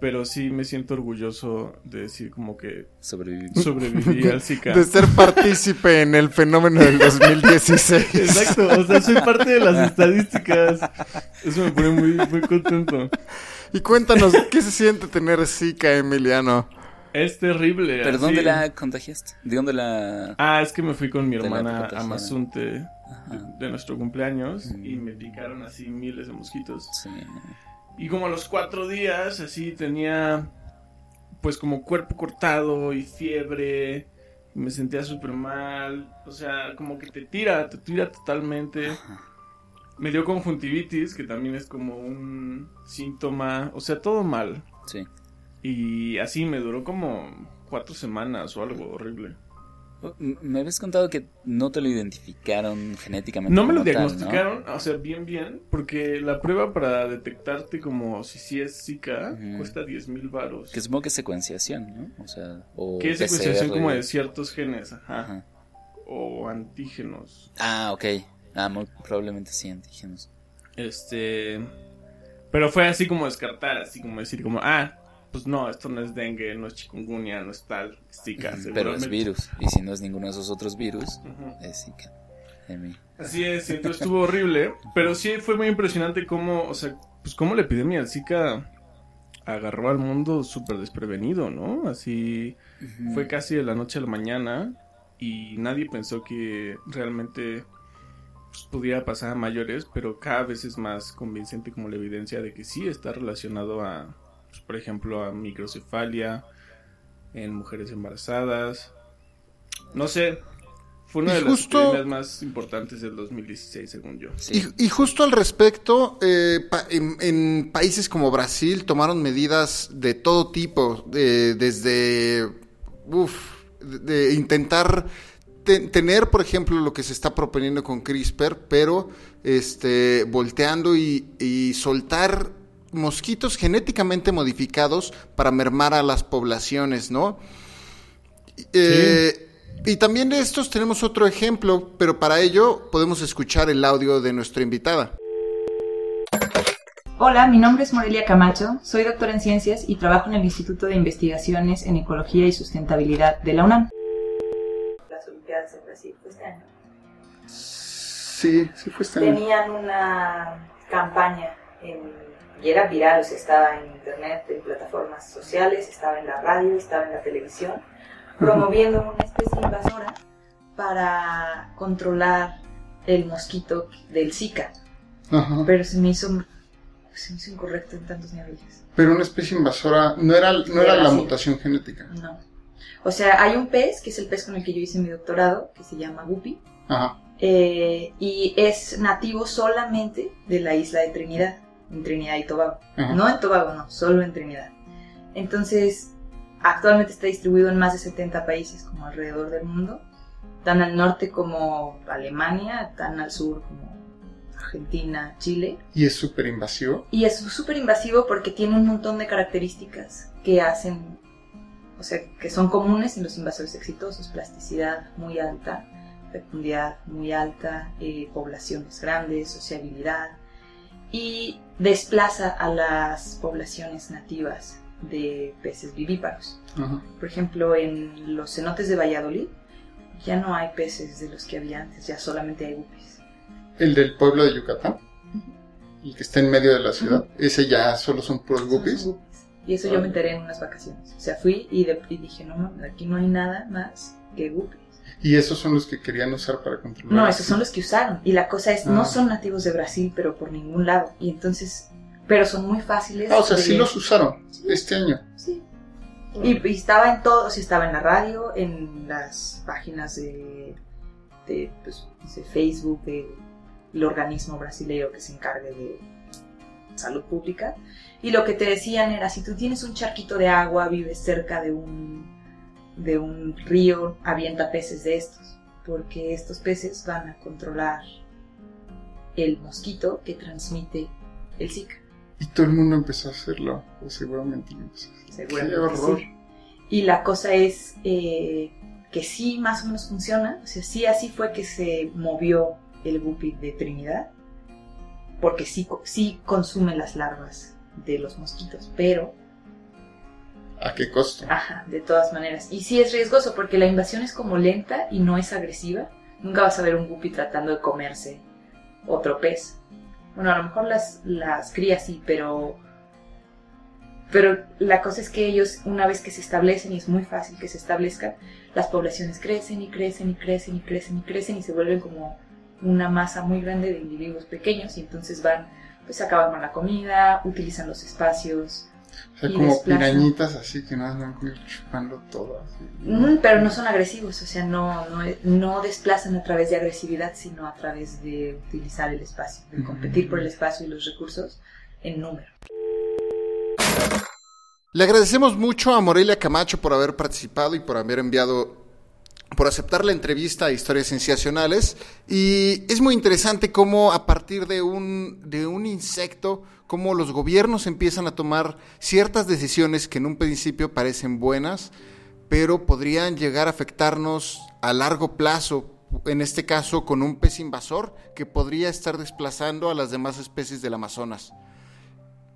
pero sí me siento orgulloso de decir como que Sobreviví. sobreviví al [LAUGHS] Zika. De ser partícipe en el fenómeno del 2016. [LAUGHS] Exacto, o sea, soy parte de las estadísticas. Eso me pone muy, muy contento. Y cuéntanos, ¿qué se siente tener Zika, Emiliano? Es terrible. ¿Pero así. dónde la contagiaste? ¿De dónde la...? Ah, es que me fui con mi hermana a. Mazunte de nuestro cumpleaños Mm. y me picaron así miles de mosquitos. Sí. Y como a los cuatro días, así tenía pues como cuerpo cortado y fiebre. Y me sentía súper mal. O sea, como que te tira, te tira totalmente. Me dio conjuntivitis, que también es como un síntoma. O sea, todo mal. Sí. Y así me duró como cuatro semanas o algo horrible. Me habías contado que no te lo identificaron genéticamente. No me lo diagnosticaron, o sea, bien, bien, porque la prueba para detectarte como si sí es Zika cuesta 10 mil baros. Que supongo que es secuenciación, ¿no? O sea, o Que es secuenciación como de ciertos genes, ajá, Ajá. o antígenos. Ah, ok. Ah, muy probablemente sí, antígenos. Este, pero fue así como descartar, así como decir como, ah, pues no, esto no es dengue, no es chikungunya, no es tal, es Zika, Pero es virus. Y si no es ninguno de esos otros virus, es Zika. Mí. Así es, entonces estuvo horrible, pero sí fue muy impresionante cómo, o sea, pues cómo la epidemia del Zika agarró al mundo súper desprevenido, ¿no? Así fue casi de la noche a la mañana y nadie pensó que realmente pues, pudiera pasar a mayores, pero cada vez es más convincente como la evidencia de que sí está relacionado a, pues, por ejemplo, a microcefalia en mujeres embarazadas. No sé, fue una Y de las justo- epidemias más importantes del 2016, según yo. Sí. Y, y justo al respecto, eh, pa- en, en países como Brasil tomaron medidas de todo tipo, de- desde uf, de, de intentar te- tener, por ejemplo, lo que se está proponiendo con CRISPR, pero este, volteando y, y soltar mosquitos genéticamente modificados para mermar a las poblaciones, ¿no? Eh, Y también de estos tenemos otro ejemplo, pero para ello podemos escuchar el audio de nuestra invitada. Hola, mi nombre es Morelia Camacho, soy doctora en ciencias y trabajo en el Instituto de Investigaciones en Ecología y Sustentabilidad de la UNAM. Las Olimpiadas de Brasil este año Sí, sí fue este tenían una campaña en- y era viral, o sea, estaba en internet, en plataformas sociales, estaba en la radio, estaba en la televisión, promoviendo una especie invasora para controlar el mosquito del Zika. Ajá. Pero se me hizo, se me hizo incorrecto en tantos niveles. Pero una especie invasora no era, no era la mutación genética. No. O sea, hay un pez, que es el pez con el que yo hice mi doctorado, que se llama guppy, Ajá. eh, y es nativo solamente de la isla de Trinidad, en Trinidad y Tobago. Ajá. No en Tobago, no, solo en Trinidad. Entonces, actualmente está distribuido en más de 70 países como alrededor del mundo, tan al norte como Alemania, tan al sur como Argentina, Chile. Y es súper invasivo. Y es súper invasivo porque tiene un montón de características que hacen, o sea, que son comunes en los invasores exitosos. Plasticidad muy alta, fecundidad muy alta, eh, poblaciones grandes, sociabilidad. Y desplaza a las poblaciones nativas de peces vivíparos. Por ejemplo, en los cenotes de Valladolid ya no hay peces de los que había antes, ya solamente hay guppies. El del pueblo de Yucatán, el que está en medio de la ciudad, ese ya solo son puros guppies. Y eso yo me enteré en unas vacaciones. O sea, fui y, de- y dije, no, aquí no hay nada más que guppies. Y esos son los que querían usar para controlar. No, esos son los que usaron. Y la cosa es, Ah. no son nativos de Brasil, pero por ningún lado. Y entonces, pero son muy fáciles. Ah, o sea, de- sí los usaron este año. Sí. Y, y estaba en todo, o sea, estaba en la radio, en las páginas de, de, pues, Facebook, del organismo brasileño que se encargue de salud pública. Y lo que te decían era, si tú tienes un charquito de agua, vives cerca de un, de un río, avienta peces de estos, porque estos peces van a controlar el mosquito que transmite el Zika. Y todo el mundo empezó a hacerlo. Pues seguramente lo empezó a hacer. Seguramente Qué horror. sí. Y la cosa es eh, que sí, más o menos funciona. O sea, sí, así fue que se movió el guppy de Trinidad. Porque sí, sí consume las larvas de los mosquitos. Pero, ¿A qué costo? ajá, de todas maneras. Y sí es riesgoso porque la invasión es como lenta y no es agresiva. Nunca vas a ver un guppy tratando de comerse otro pez. Bueno, a lo mejor las, las crías sí, pero Pero la cosa es que ellos, una vez que se establecen, y es muy fácil que se establezcan, las poblaciones crecen y crecen y crecen y crecen y crecen y se vuelven como una masa muy grande de individuos pequeños y entonces van, pues acaban con la comida, utilizan los espacios. O sea, y como desplazan. pirañitas así que nada más van chupando todo. así. Mm, pero no son agresivos, o sea, no, no, no desplazan a través de agresividad, sino a través de utilizar el espacio, de competir por el espacio y los recursos en número. Le agradecemos mucho a Morelia Camacho por haber participado y por haber enviado, por aceptar la entrevista a Historias Sensacionales. Y es muy interesante cómo a partir de un, de un insecto, cómo los gobiernos empiezan a tomar ciertas decisiones que en un principio parecen buenas, pero podrían llegar a afectarnos a largo plazo. En este caso, con un pez invasor que podría estar desplazando a las demás especies del Amazonas.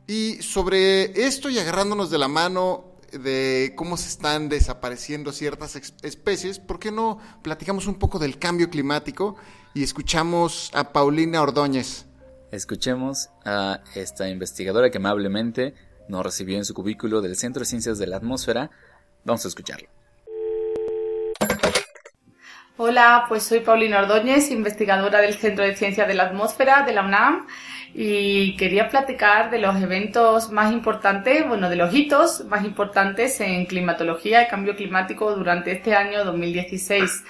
Y sobre esto y agarrándonos de la mano de cómo se están desapareciendo ciertas especies, ¿por qué no platicamos un poco del cambio climático y escuchamos a Paulina Ordóñez? Escuchemos a esta investigadora que amablemente nos recibió en su cubículo del Centro de Ciencias de la Atmósfera. Vamos a escucharlo. Hola, pues soy Paulina Ordóñez, investigadora del Centro de Ciencias de la Atmósfera de la UNAM y quería platicar de los eventos más importantes, bueno, de los hitos más importantes en climatología y cambio climático durante este año 2016.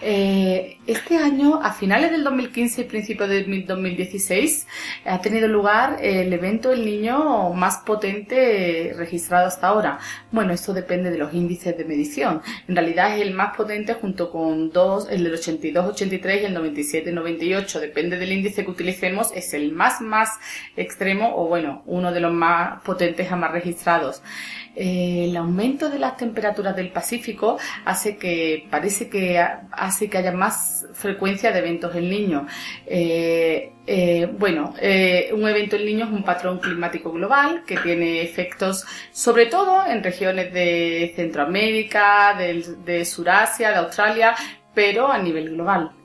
Eh, este año, a finales del 2015 y principios del 2016, ha tenido lugar el evento El Niño más potente registrado hasta ahora. Bueno, esto depende de los índices de medición. En realidad es el más potente junto con dos, el del 82-83 y el 97-98. Depende del índice que utilicemos, es el más más extremo o bueno, uno de los más potentes jamás registrados. Eh, el aumento de las temperaturas del Pacífico hace que parece que ha- hace que haya más frecuencia de eventos el niño. Eh, eh, bueno, eh, un evento el niño es un patrón climático global que tiene efectos sobre todo en regiones de Centroamérica, del- de Surasia, de Australia, pero a nivel global.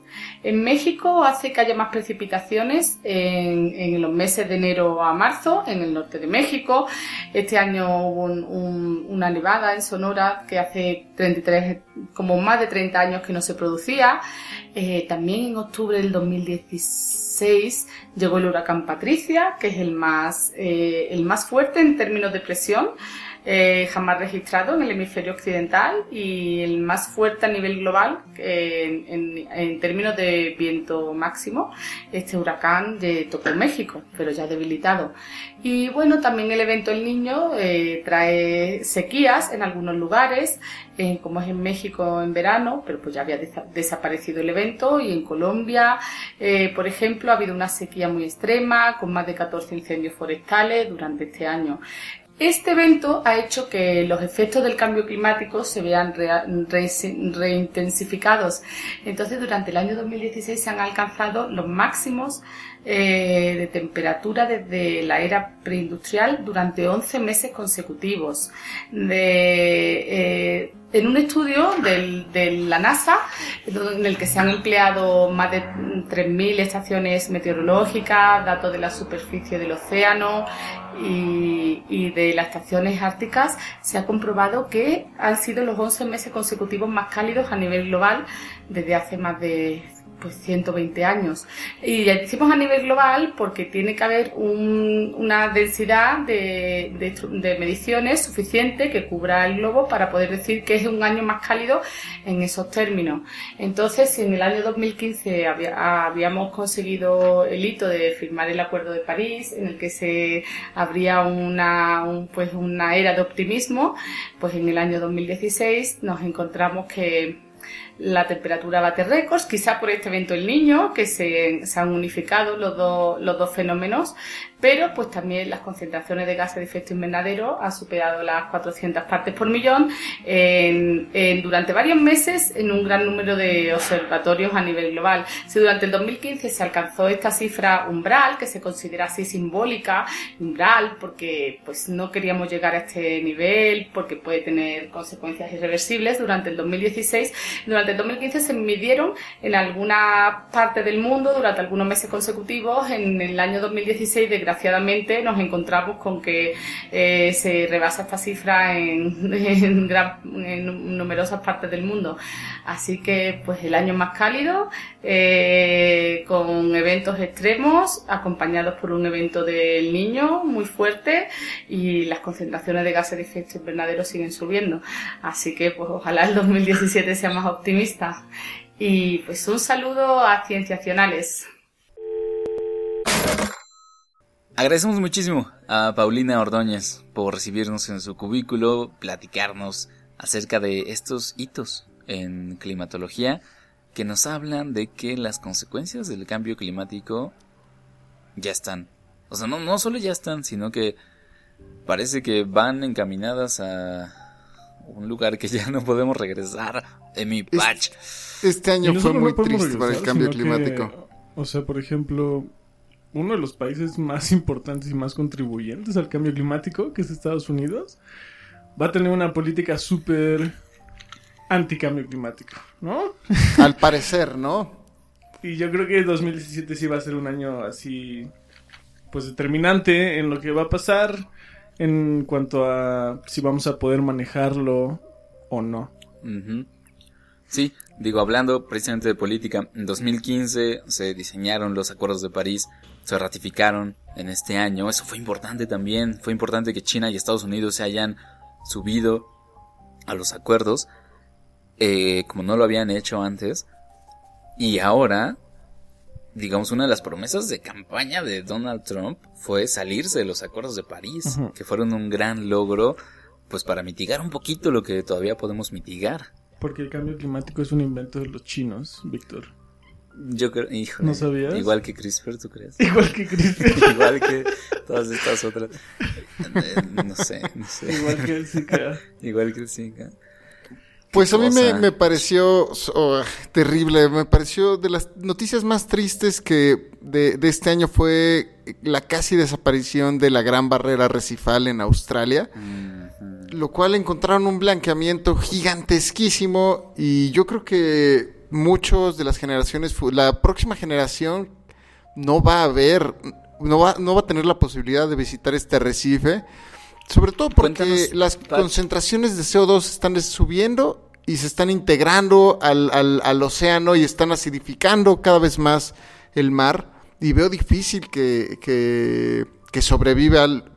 En México hace que haya más precipitaciones en, los meses de enero a marzo, en el norte de México. Este año hubo un- una nevada en Sonora que hace 33, como más de 30 años que no se producía. Eh, también en octubre del 2016 llegó el huracán Patricia, que es el más, eh, el más fuerte en términos de presión eh, jamás registrado en el hemisferio occidental y el más fuerte a nivel global eh, en, términos de viento máximo. Este huracán de tocó México, pero ya debilitado. Y bueno, también el evento El Niño eh, trae sequías en algunos lugares, como es en México en verano, pero pues ya había desa- desaparecido el evento y en Colombia, por ejemplo, ha habido una sequía muy extrema con más de 14 incendios forestales durante este año. Este evento ha hecho que los efectos del cambio climático se vean rea- re- reintensificados. Entonces, durante el año 2016 se han alcanzado los máximos eh, de temperatura desde la era preindustrial durante 11 meses consecutivos. Eh, en un estudio del- de la NASA, en el que se han empleado más de 3.000 estaciones meteorológicas, datos de la superficie del océano y, de las estaciones árticas, se ha comprobado que han sido los 11 meses consecutivos más cálidos a nivel global desde hace más de pues 120 años. Y ya decimos a nivel global porque tiene que haber un- una densidad de, de mediciones suficiente que cubra el globo para poder decir que es un año más cálido en esos términos. Entonces, si en el año 2015 había- habíamos conseguido el hito de firmar el Acuerdo de París, en el que se habría una, un- pues una era de optimismo, pues en el año 2016 nos encontramos que la temperatura bate récords, quizá por este evento El Niño, que se, se han unificado los dos, los dos fenómenos, pero pues también las concentraciones de gases de efecto invernadero han superado las 400 partes por millón en, durante varios meses en un gran número de observatorios a nivel global. Si durante el 2015 se alcanzó esta cifra umbral, que se considera así simbólica, umbral, porque pues no queríamos llegar a este nivel, porque puede tener consecuencias irreversibles, durante el 2016, durante el 2015 se midieron en alguna parte del mundo durante algunos meses consecutivos, en el año 2016 desgraciadamente desgraciadamente nos encontramos con que eh, se rebasa esta cifra en, [LAUGHS] en, numerosas partes del mundo. Así que pues el año más cálido, eh, con eventos extremos, acompañados por un evento del niño muy fuerte y las concentraciones de gases de efecto invernadero siguen subiendo. Así que pues ojalá el 2017 sea más optimista. Y pues un saludo a Cienciacionales. Agradecemos muchísimo a Paulina Ordóñez por recibirnos en su cubículo, platicarnos acerca de estos hitos en climatología que nos hablan de que las consecuencias del cambio climático ya están. O sea, no, no solo ya están, sino que parece que van encaminadas a un lugar que [LAUGHS] ya no podemos regresar. En mi patch. Este, año fue muy triste para el cambio climático. o sea, por ejemplo, uno de los países más [LAUGHS] importantes y más contribuyentes al cambio climático, que es Estados Unidos, va a tener una política súper anti-cambio climático, ¿no? [LAUGHS] Al parecer, ¿no? y yo creo que 2017 sí va a ser un año así, pues determinante en lo que va a pasar en cuanto a si vamos a poder manejarlo o no. Sí, digo, hablando precisamente de política, en 2015 se diseñaron los acuerdos de París se ratificaron en este año. Eso fue importante también. Fue importante que China y Estados Unidos se hayan subido a los acuerdos, eh, como no lo habían hecho antes. Y ahora, digamos, una de las promesas de campaña de Donald Trump fue salirse de los acuerdos de París, que fueron un gran logro, pues para mitigar un poquito lo que todavía podemos mitigar. Porque el cambio climático es un invento de los chinos, Víctor. Yo creo, híjole. ¿No sabías? Igual que CRISPR, ¿tú crees? [LAUGHS] Igual que CRISPR. [LAUGHS] igual que todas estas otras. Eh, no sé, no sé. Igual que el Zika. [LAUGHS] igual que el Zika. Pues a mí me, me pareció oh, terrible, me pareció de las noticias más tristes que de, de, este año fue la casi desaparición de la gran barrera recifal en Australia, lo cual encontraron un blanqueamiento gigantesquísimo y yo creo que muchos de las generaciones, la próxima generación no va a ver, no va, no va a tener la posibilidad de visitar este arrecife, sobre todo porque las concentraciones de CO2 están subiendo y se están integrando al, al, océano y están acidificando cada vez más el mar y veo difícil que, que, que,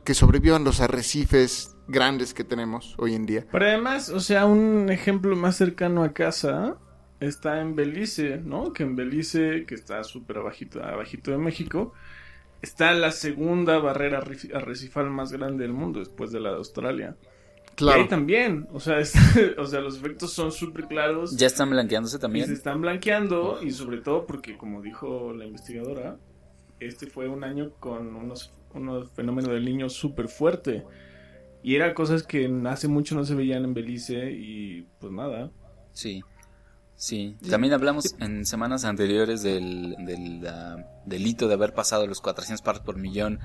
que sobrevivan los arrecifes grandes que tenemos hoy en día. Pero además, o sea, un ejemplo más cercano a casa está en Belice, ¿no? Que en Belice, que está súper abajito, abajito de México, está la segunda barrera arrecifal más grande del mundo después de la de Australia. Claro. Y ahí también, o sea, [LAUGHS] o sea, los efectos son súper claros. Ya están blanqueándose también. se están blanqueando y sobre todo porque, como dijo la investigadora, este fue un año con unos, unos fenómenos del niño súper fuerte. Y eran cosas que hace mucho no se veían en Belice y pues nada. Sí. Sí, también hablamos en semanas anteriores del, del delito de haber pasado los 400 partes por millón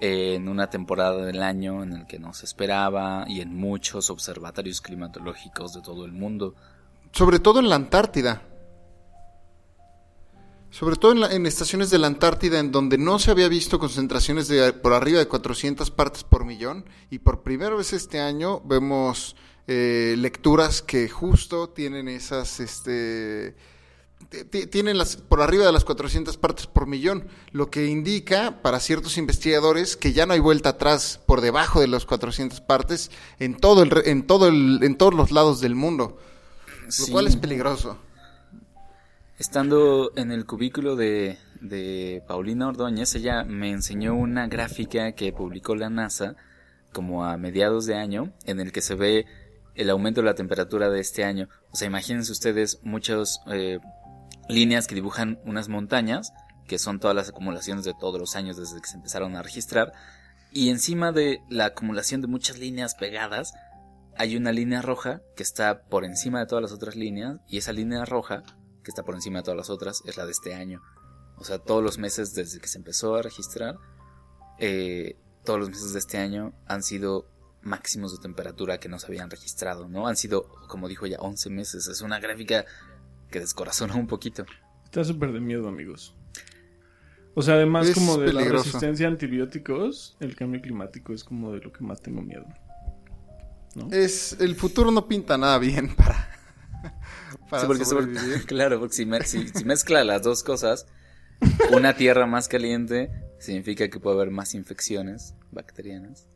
en una temporada del año en el que no se esperaba y en muchos observatorios climatológicos de todo el mundo. Sobre todo en la Antártida. Sobre todo en, en estaciones de la Antártida en donde no se había visto concentraciones de por arriba de 400 partes por millón y por primera vez este año vemos eh, lecturas que justo tienen esas, este, tienen las, por arriba de las 400 partes por millón, lo que indica para ciertos investigadores que ya no hay vuelta atrás por debajo de las 400 partes en todo el, en todo el, en todos los lados del mundo, lo cual es peligroso. Estando en el cubículo de, de Paulina Ordóñez, ella me enseñó una gráfica que publicó la NASA como a mediados de año, en el que se ve el aumento de la temperatura de este año. O sea, imagínense ustedes muchas eh, líneas que dibujan unas montañas, que son todas las acumulaciones de todos los años desde que se empezaron a registrar, y encima de la acumulación de muchas líneas pegadas, hay una línea roja que está por encima de todas las otras líneas, y esa línea roja, que está por encima de todas las otras, es la de este año. O sea, todos los meses desde que se empezó a registrar, eh, todos los meses de este año han sido máximos de temperatura que no se habían registrado, ¿no? Han sido, como dijo ya, 11 meses. Es una gráfica que descorazona un poquito. Está súper de miedo, amigos. O sea, además Es como de la resistencia a antibióticos, el cambio climático es como de lo que más tengo miedo. ¿no? Es, el futuro no pinta nada bien [LAUGHS] para, para Sí, porque sobre- sobrevivir. [LAUGHS] claro, porque si, me- si- si mezcla las dos cosas, una tierra más caliente significa que puede haber más infecciones bacterianas.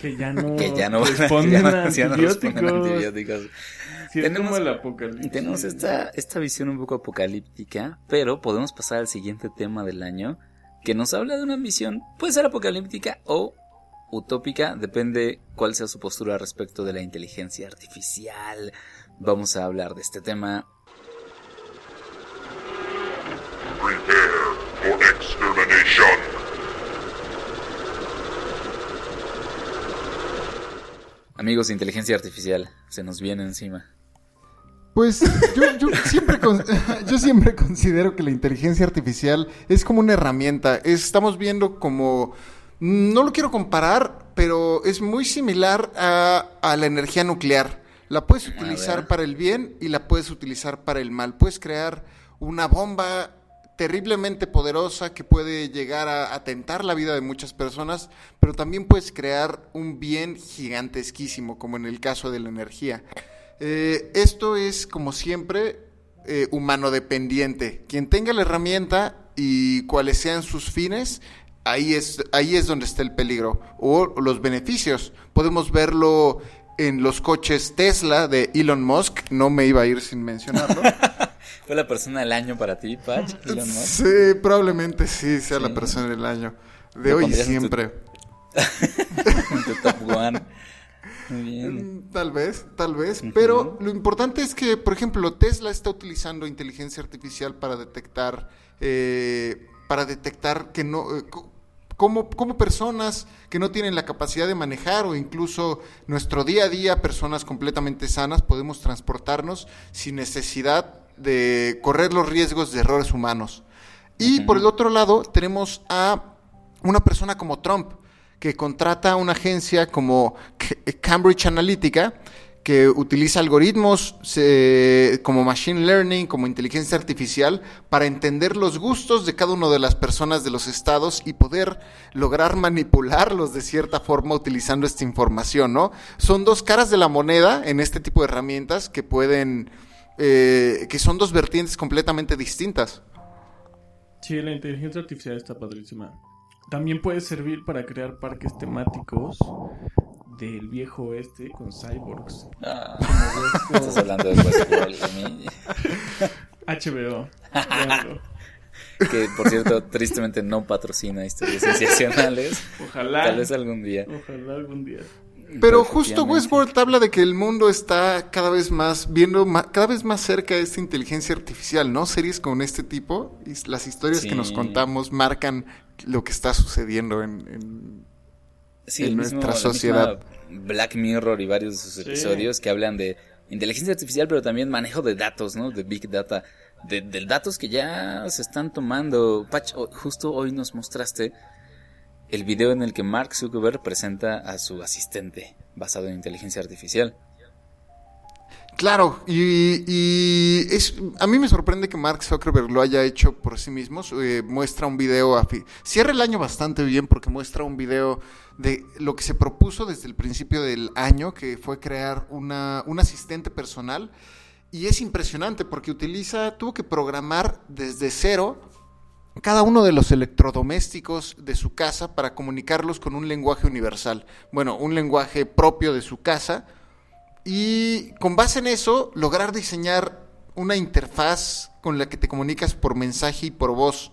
Que ya [LAUGHS] no, que ya no van a- responden [LAUGHS] ya no- a ya no antibióticos. responden a antibióticos. Sí, es Tenemos- como el apocalipsis. Tenemos esta, esta visión un poco apocalíptica, pero podemos pasar al siguiente tema del año, que nos habla de una visión, puede ser apocalíptica o utópica, depende cuál sea su postura respecto de la inteligencia artificial. Vamos a hablar de este tema. Prepare for extermination. Amigos de inteligencia artificial, se nos viene encima. Pues yo, yo siempre con- [LAUGHS] yo siempre considero que la inteligencia artificial es como una herramienta. Estamos viendo como no lo quiero comparar, pero es muy similar a, a la energía nuclear. La puedes utilizar para el bien y la puedes utilizar para el mal. Puedes crear una bomba terriblemente poderosa que puede llegar a atentar la vida de muchas personas, pero también puedes crear un bien gigantesquísimo, como en el caso de la energía. Eh, esto es, como siempre, eh, humano dependiente. Quien tenga la herramienta y cuáles sean sus fines, ahí es, ahí es donde está el peligro. O los beneficios. Podemos verlo en los coches Tesla de Elon Musk. No me iba a ir sin mencionarlo. [LAUGHS] ¿Fue la persona del año para ti, Patch? Elon Musk? sí, probablemente sí sea la persona del año. De ¿Lo hoy y pondrías en tu- siempre. [LAUGHS] En tu top one. Muy bien. Mm, Tal vez, tal vez. Pero lo importante es que, por ejemplo, Tesla está utilizando inteligencia artificial para detectar, eh, para detectar que no, eh, co- como, como personas que no tienen la capacidad de manejar o incluso nuestro día a día, personas completamente sanas, podemos transportarnos sin necesidad de correr los riesgos de errores humanos. Y por el otro lado, tenemos a una persona como Trump, que contrata a una agencia como Cambridge Analytica, que utiliza algoritmos como machine learning, como inteligencia artificial, para entender los gustos de cada una de las personas de los estados y poder lograr manipularlos de cierta forma utilizando esta información, ¿no? Son dos caras de la moneda en este tipo de herramientas que pueden, eh, que son dos vertientes completamente distintas. Sí, la inteligencia artificial está padrísima. También puede servir para crear parques temáticos del viejo oeste con cyborgs. Ah, estás hablando de Westworld, a mí. HBO. Que, por cierto, tristemente no patrocina historias sensacionales. Ojalá. Tal vez algún día. Ojalá algún día. Pero justo. Westworld habla de que el mundo está cada vez más viendo cada vez más cerca de esta inteligencia artificial, ¿no? Series con este tipo y las historias que nos contamos marcan lo que está sucediendo en, en- Sí, en nuestra sociedad. Black Mirror y varios de sus episodios que hablan de inteligencia artificial, pero también manejo de datos, ¿no? De Big Data. De, de datos que ya se están tomando. Patch, o- justo hoy nos mostraste el video en el que Mark Zuckerberg presenta a su asistente basado en inteligencia artificial. Claro, y, es, a mí me sorprende que Mark Zuckerberg lo haya hecho por sí mismo. eh, muestra un video, a cierra el año bastante bien porque muestra un video de lo que se propuso desde el principio del año, que fue crear una, un asistente personal. Y es impresionante porque utiliza, tuvo que programar desde cero cada uno de los electrodomésticos de su casa para comunicarlos con un lenguaje universal. Bueno, un lenguaje propio de su casa y con base en eso, lograr diseñar una interfaz con la que te comunicas por mensaje y por voz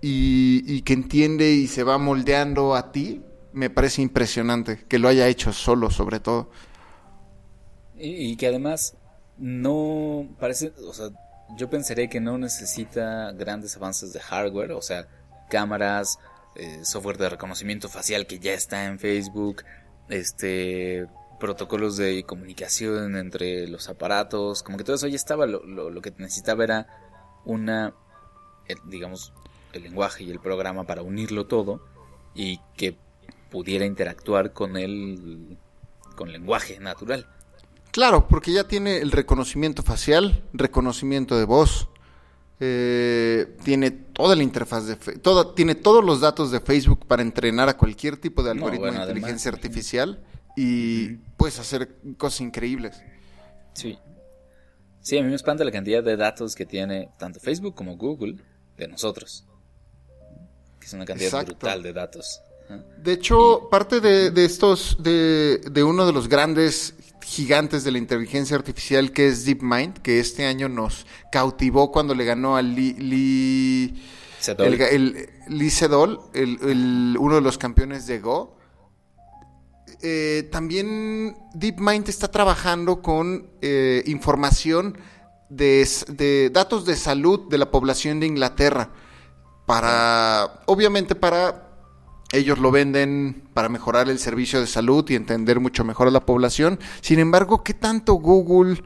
y, que entiende y se va moldeando a ti, me parece impresionante que lo haya hecho solo sobre todo. Y, que además no parece, yo pensaría que no necesita grandes avances de hardware, o sea, cámaras, eh, software de reconocimiento facial que ya está en Facebook, este protocolos de comunicación entre los aparatos, como que todo eso ya estaba, lo, lo, lo que necesitaba era una, eh, digamos, el lenguaje y el programa para unirlo todo y que pudiera interactuar con el, con lenguaje natural. Claro, porque ya tiene el reconocimiento facial, reconocimiento de voz, eh, tiene toda la interfaz de toda, tiene todos los datos de Facebook para entrenar a cualquier tipo de No, algoritmo bueno, de inteligencia artificial y puedes hacer cosas increíbles. Sí. Sí, a mí me espanta la cantidad de datos que tiene tanto Facebook como Google de nosotros. Que es una cantidad Exacto. brutal de datos. De hecho, parte de, de estos, de, de uno de los grandes gigantes de la inteligencia artificial que es DeepMind, que este año nos cautivó cuando le ganó a Lee, Lee, Sedol. el, el- Lee Sedol, el- el- uno de los campeones de Go. Eh, también DeepMind está trabajando con eh, información de datos de salud de la población de Inglaterra para, obviamente para ellos lo venden para mejorar el servicio de salud y entender mucho mejor a la población. Sin embargo, ¿qué tanto Google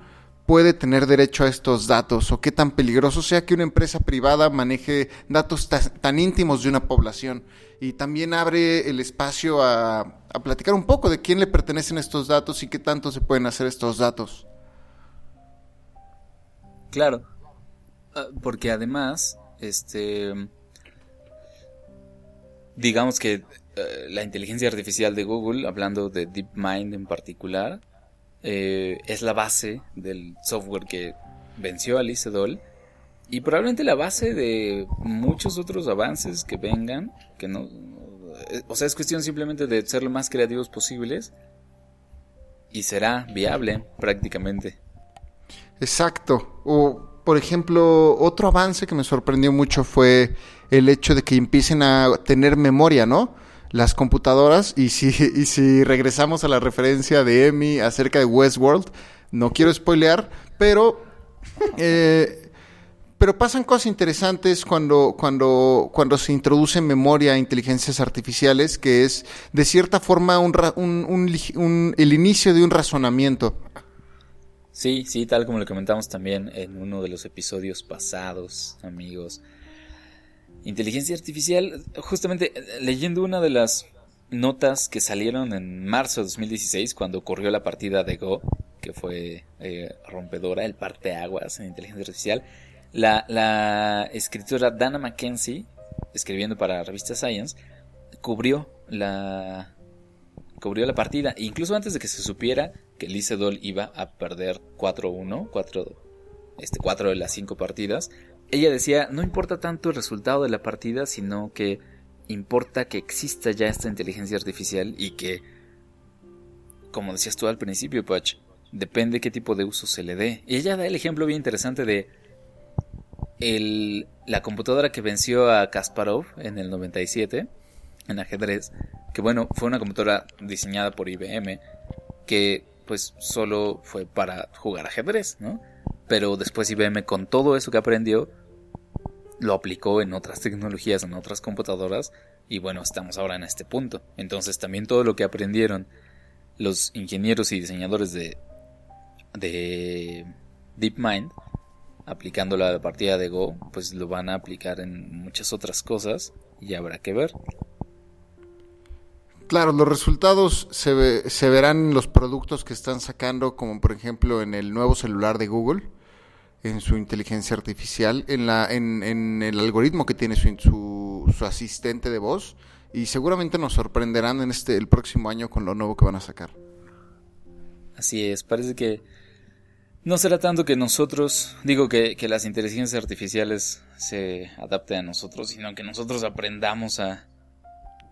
puede tener derecho a estos datos? ¿O qué tan peligroso sea que una empresa privada maneje datos ta- tan íntimos de una población? Y también abre el espacio a, a platicar un poco de quién le pertenecen estos datos y qué tanto se pueden hacer estos datos. Claro. Ah, Porque además, este. Digamos que eh, la inteligencia artificial de Google, hablando de DeepMind en particular, eh, es la base del software que venció a Lee Sedol y probablemente la base de muchos otros avances que vengan, que no, eh, o sea, es cuestión simplemente de ser lo más creativos posibles y será viable prácticamente. Exacto. O, por ejemplo, otro avance que me sorprendió mucho fue el hecho de que empiecen a tener memoria, ¿no? Las computadoras. Y si, [LAUGHS] y si regresamos a la referencia de Emi acerca de Westworld, no quiero spoilear, pero. [LAUGHS] eh, pero pasan cosas interesantes cuando, cuando, cuando se introduce memoria a inteligencias artificiales, que es de cierta forma un un- el inicio de un razonamiento. Sí, sí, tal como lo comentamos también en uno de los episodios pasados, amigos. Inteligencia artificial, justamente eh, leyendo una de las notas que salieron en marzo de 2016 cuando ocurrió la partida de Go, que fue eh, rompedora, el parteaguas en inteligencia artificial, la, la escritora Dana Mackenzie, escribiendo para la revista Science, cubrió la, cubrió la partida. E incluso antes de que se supiera que Lee Sedol iba a perder 4-1, 4, este, 4 de las 5 partidas, ella decía, no importa tanto el resultado de la partida, sino que importa que exista ya esta inteligencia artificial y que, como decías tú al principio, Patch, depende qué tipo de uso se le dé. Y ella da el ejemplo bien interesante de el, la computadora que venció a Kasparov en el 97 en ajedrez, que bueno, fue una computadora diseñada por IBM que pues solo fue para jugar ajedrez, ¿no? Pero después IBM con todo eso que aprendió lo aplicó en otras tecnologías, en otras computadoras y bueno, estamos ahora en este punto. Entonces también todo lo que aprendieron los ingenieros y diseñadores de de DeepMind aplicándolo la partida de Go, pues lo van a aplicar en muchas otras cosas y habrá que ver. Claro, los resultados se, ve- se verán en los productos que están sacando, como por ejemplo en el nuevo celular de Google, en su inteligencia artificial, en, la, en, en el algoritmo que tiene su, su, su asistente de voz, y seguramente nos sorprenderán en este el próximo año con lo nuevo que van a sacar. Así es, parece que no será tanto que nosotros, digo que, que las inteligencias artificiales se adapten a nosotros, sino que nosotros aprendamos a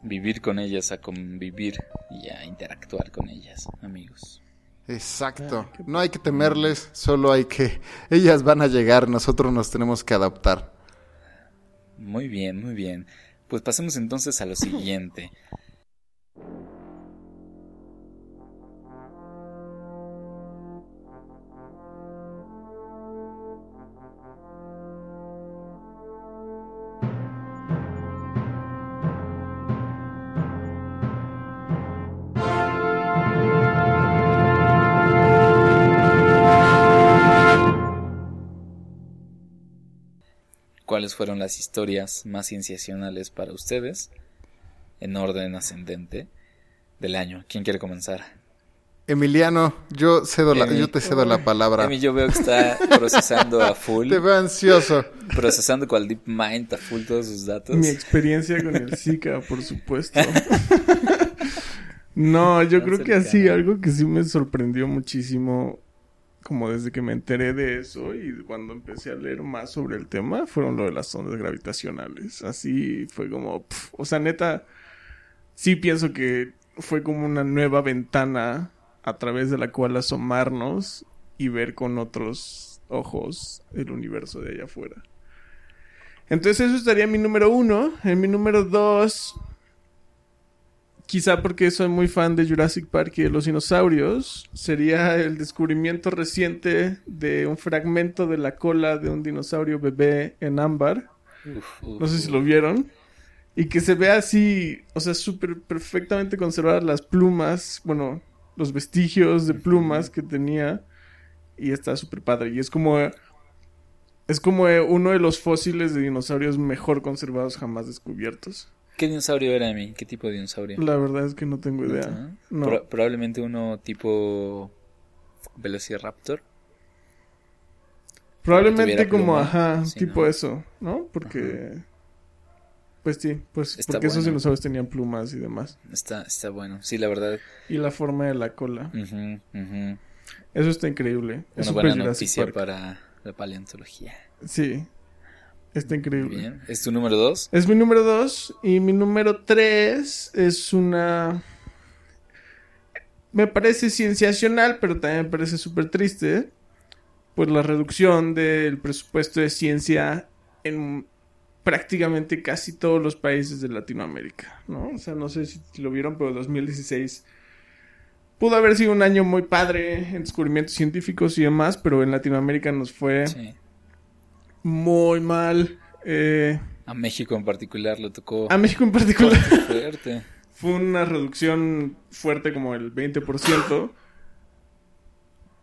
vivir con ellas, a convivir y a interactuar con ellas, amigos. Exacto. No hay que temerles, solo hay que... Ellas van a llegar, nosotros nos tenemos que adaptar. Muy bien, muy bien. Pues pasemos entonces a lo siguiente. ¿Cuáles fueron las historias más sensacionales para ustedes? En orden ascendente del año. ¿Quién quiere comenzar? Emiliano, yo cedo la, Emi. yo te cedo la palabra. Emi, yo veo que está [LAUGHS] procesando a full. Te veo ansioso. Procesando cual DeepMind a full todos sus datos. Mi experiencia con el Zika, por supuesto. [LAUGHS] no, yo Tan creo que así, algo que sí me sorprendió muchísimo, como desde que me enteré de eso y cuando empecé a leer más sobre el tema, fueron lo de las ondas gravitacionales. Así fue como, pf, o sea, neta, sí pienso que fue como una nueva ventana a través de la cual asomarnos y ver con otros ojos el universo de allá afuera. Entonces eso estaría mi número uno. En mi número dos, quizá porque soy muy fan de Jurassic Park y de los dinosaurios, sería el descubrimiento reciente de un fragmento de la cola de un dinosaurio bebé en ámbar. Uf, uf, No sé si lo vieron. Y que se ve así, o sea, súper perfectamente conservadas las plumas, bueno, los vestigios de plumas que tenía. Y está súper padre. Y es como... Es como uno de los fósiles de dinosaurios mejor conservados jamás descubiertos. ¿Qué dinosaurio era Emi? ¿Qué tipo de dinosaurio? La verdad es que no tengo idea. ¿No? No. Pro- probablemente uno tipo Velociraptor. Probablemente como, pluma. ajá, tipo ¿no? eso, ¿no? Porque... Pues sí, pues Está porque esos dinosaurios tenían plumas y demás. Está, está bueno. Sí, la verdad. Y la forma de la cola. ujú. Eso está increíble. Es Una súper buena noticia para la paleontología. Sí. Está increíble. Bien. ¿Es tu número dos? Es mi número dos. Y mi número tres es una. Me parece cienciacional, pero también me parece súper triste. Pues la reducción del presupuesto de ciencia en prácticamente casi todos los países de Latinoamérica, ¿no? O sea, no sé si lo vieron, pero 2016 pudo haber sido un año muy padre en descubrimientos científicos y demás, pero en Latinoamérica nos fue Sí. Muy mal. Eh, A México en particular le tocó a México en particular. fuerte. [LAUGHS] Fue una reducción fuerte como el 20%.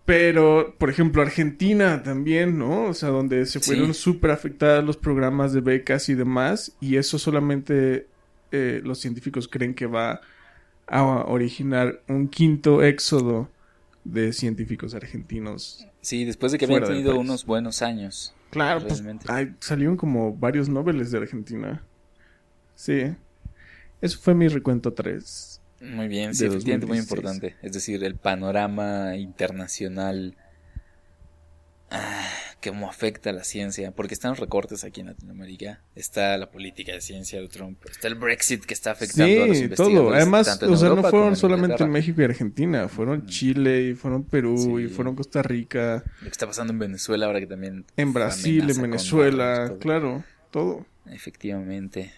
Pero, por ejemplo, Argentina también, ¿no? O sea, donde se fueron súper afectadas los programas de becas y demás. Y eso solamente eh, los científicos creen que va a originar un quinto éxodo de científicos argentinos. Sí, después de que habían tenido unos buenos años. Claro, pues salieron como varios noveles de Argentina. Sí. Eso fue mi recuento 3. Muy bien, sí, efectivamente muy 2016. importante. Es decir, el panorama internacional. Ah, cómo afecta a la ciencia. Porque están los recortes aquí en Latinoamérica. Está la política de ciencia de Trump. Está el Brexit que está afectando a los Sí, investigadores. todo. Además, tanto en o sea, no Europa fueron en solamente Inglaterra. México y Argentina, fueron Chile y fueron Perú y Sí. fueron Costa Rica, Lo que está pasando en Venezuela ahora que también. en Brasil, en Venezuela, todo. claro, todo. Efectivamente.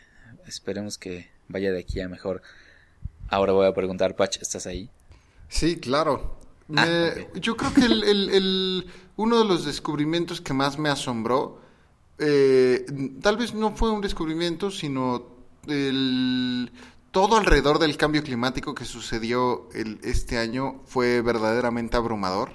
Esperemos que vaya de aquí a mejor. Ahora voy a preguntar, Pach, ¿estás ahí? Sí, claro. Ah, Me-. Yo creo que el, el- el- uno de los descubrimientos que más me asombró, eh, tal vez no fue un descubrimiento, sino el, todo alrededor del cambio climático que sucedió este año fue verdaderamente abrumador.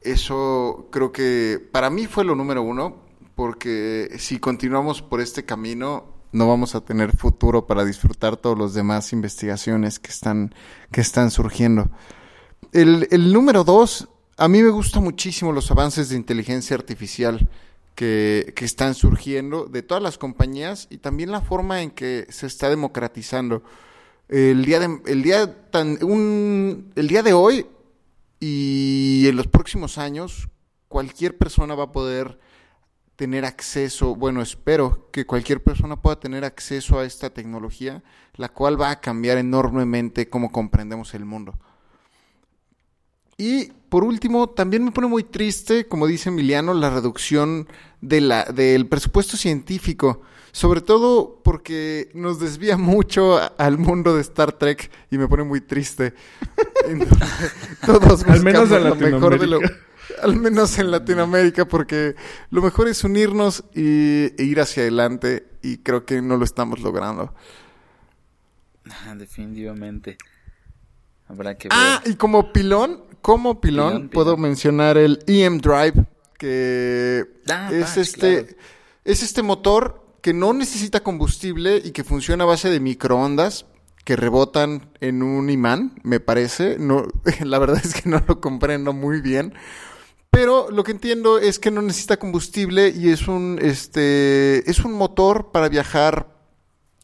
Eso creo que para mí fue lo número uno, porque si continuamos por este camino, no vamos a tener futuro para disfrutar todas las demás investigaciones que están, que están surgiendo. El número dos, a mí me gustan muchísimo los avances de inteligencia artificial que, que están surgiendo de todas las compañías y también la forma en que se está democratizando. El día de, el día un, el día de hoy y en los próximos años, cualquier persona va a poder tener acceso, bueno, espero que cualquier persona pueda tener acceso a esta tecnología, la cual va a cambiar enormemente cómo comprendemos el mundo. Y por último, también me pone muy triste, como dice Emiliano, la reducción de la, del presupuesto científico, sobre todo porque nos desvía [LAUGHS] mucho a- al mundo de Star Trek y me pone muy triste. [LAUGHS] Entonces, Todos Al menos en lo mejor de lo, Latinoamérica. [LAUGHS] al menos en Latinoamérica, porque lo mejor es unirnos y, e ir hacia adelante y creo que no lo estamos logrando. Ah, Definitivamente. Habrá que ver. Ah, y como pilón, como pilón, Pilón, puedo pilón. mencionar el EM Drive, que Ah, es este claro. es este motor que no necesita combustible y que funciona a base de microondas que rebotan en un imán, me parece. No, [LAUGHS] la verdad es que no lo comprendo muy bien. Pero lo que entiendo es que no necesita combustible y es un, este, es un motor para viajar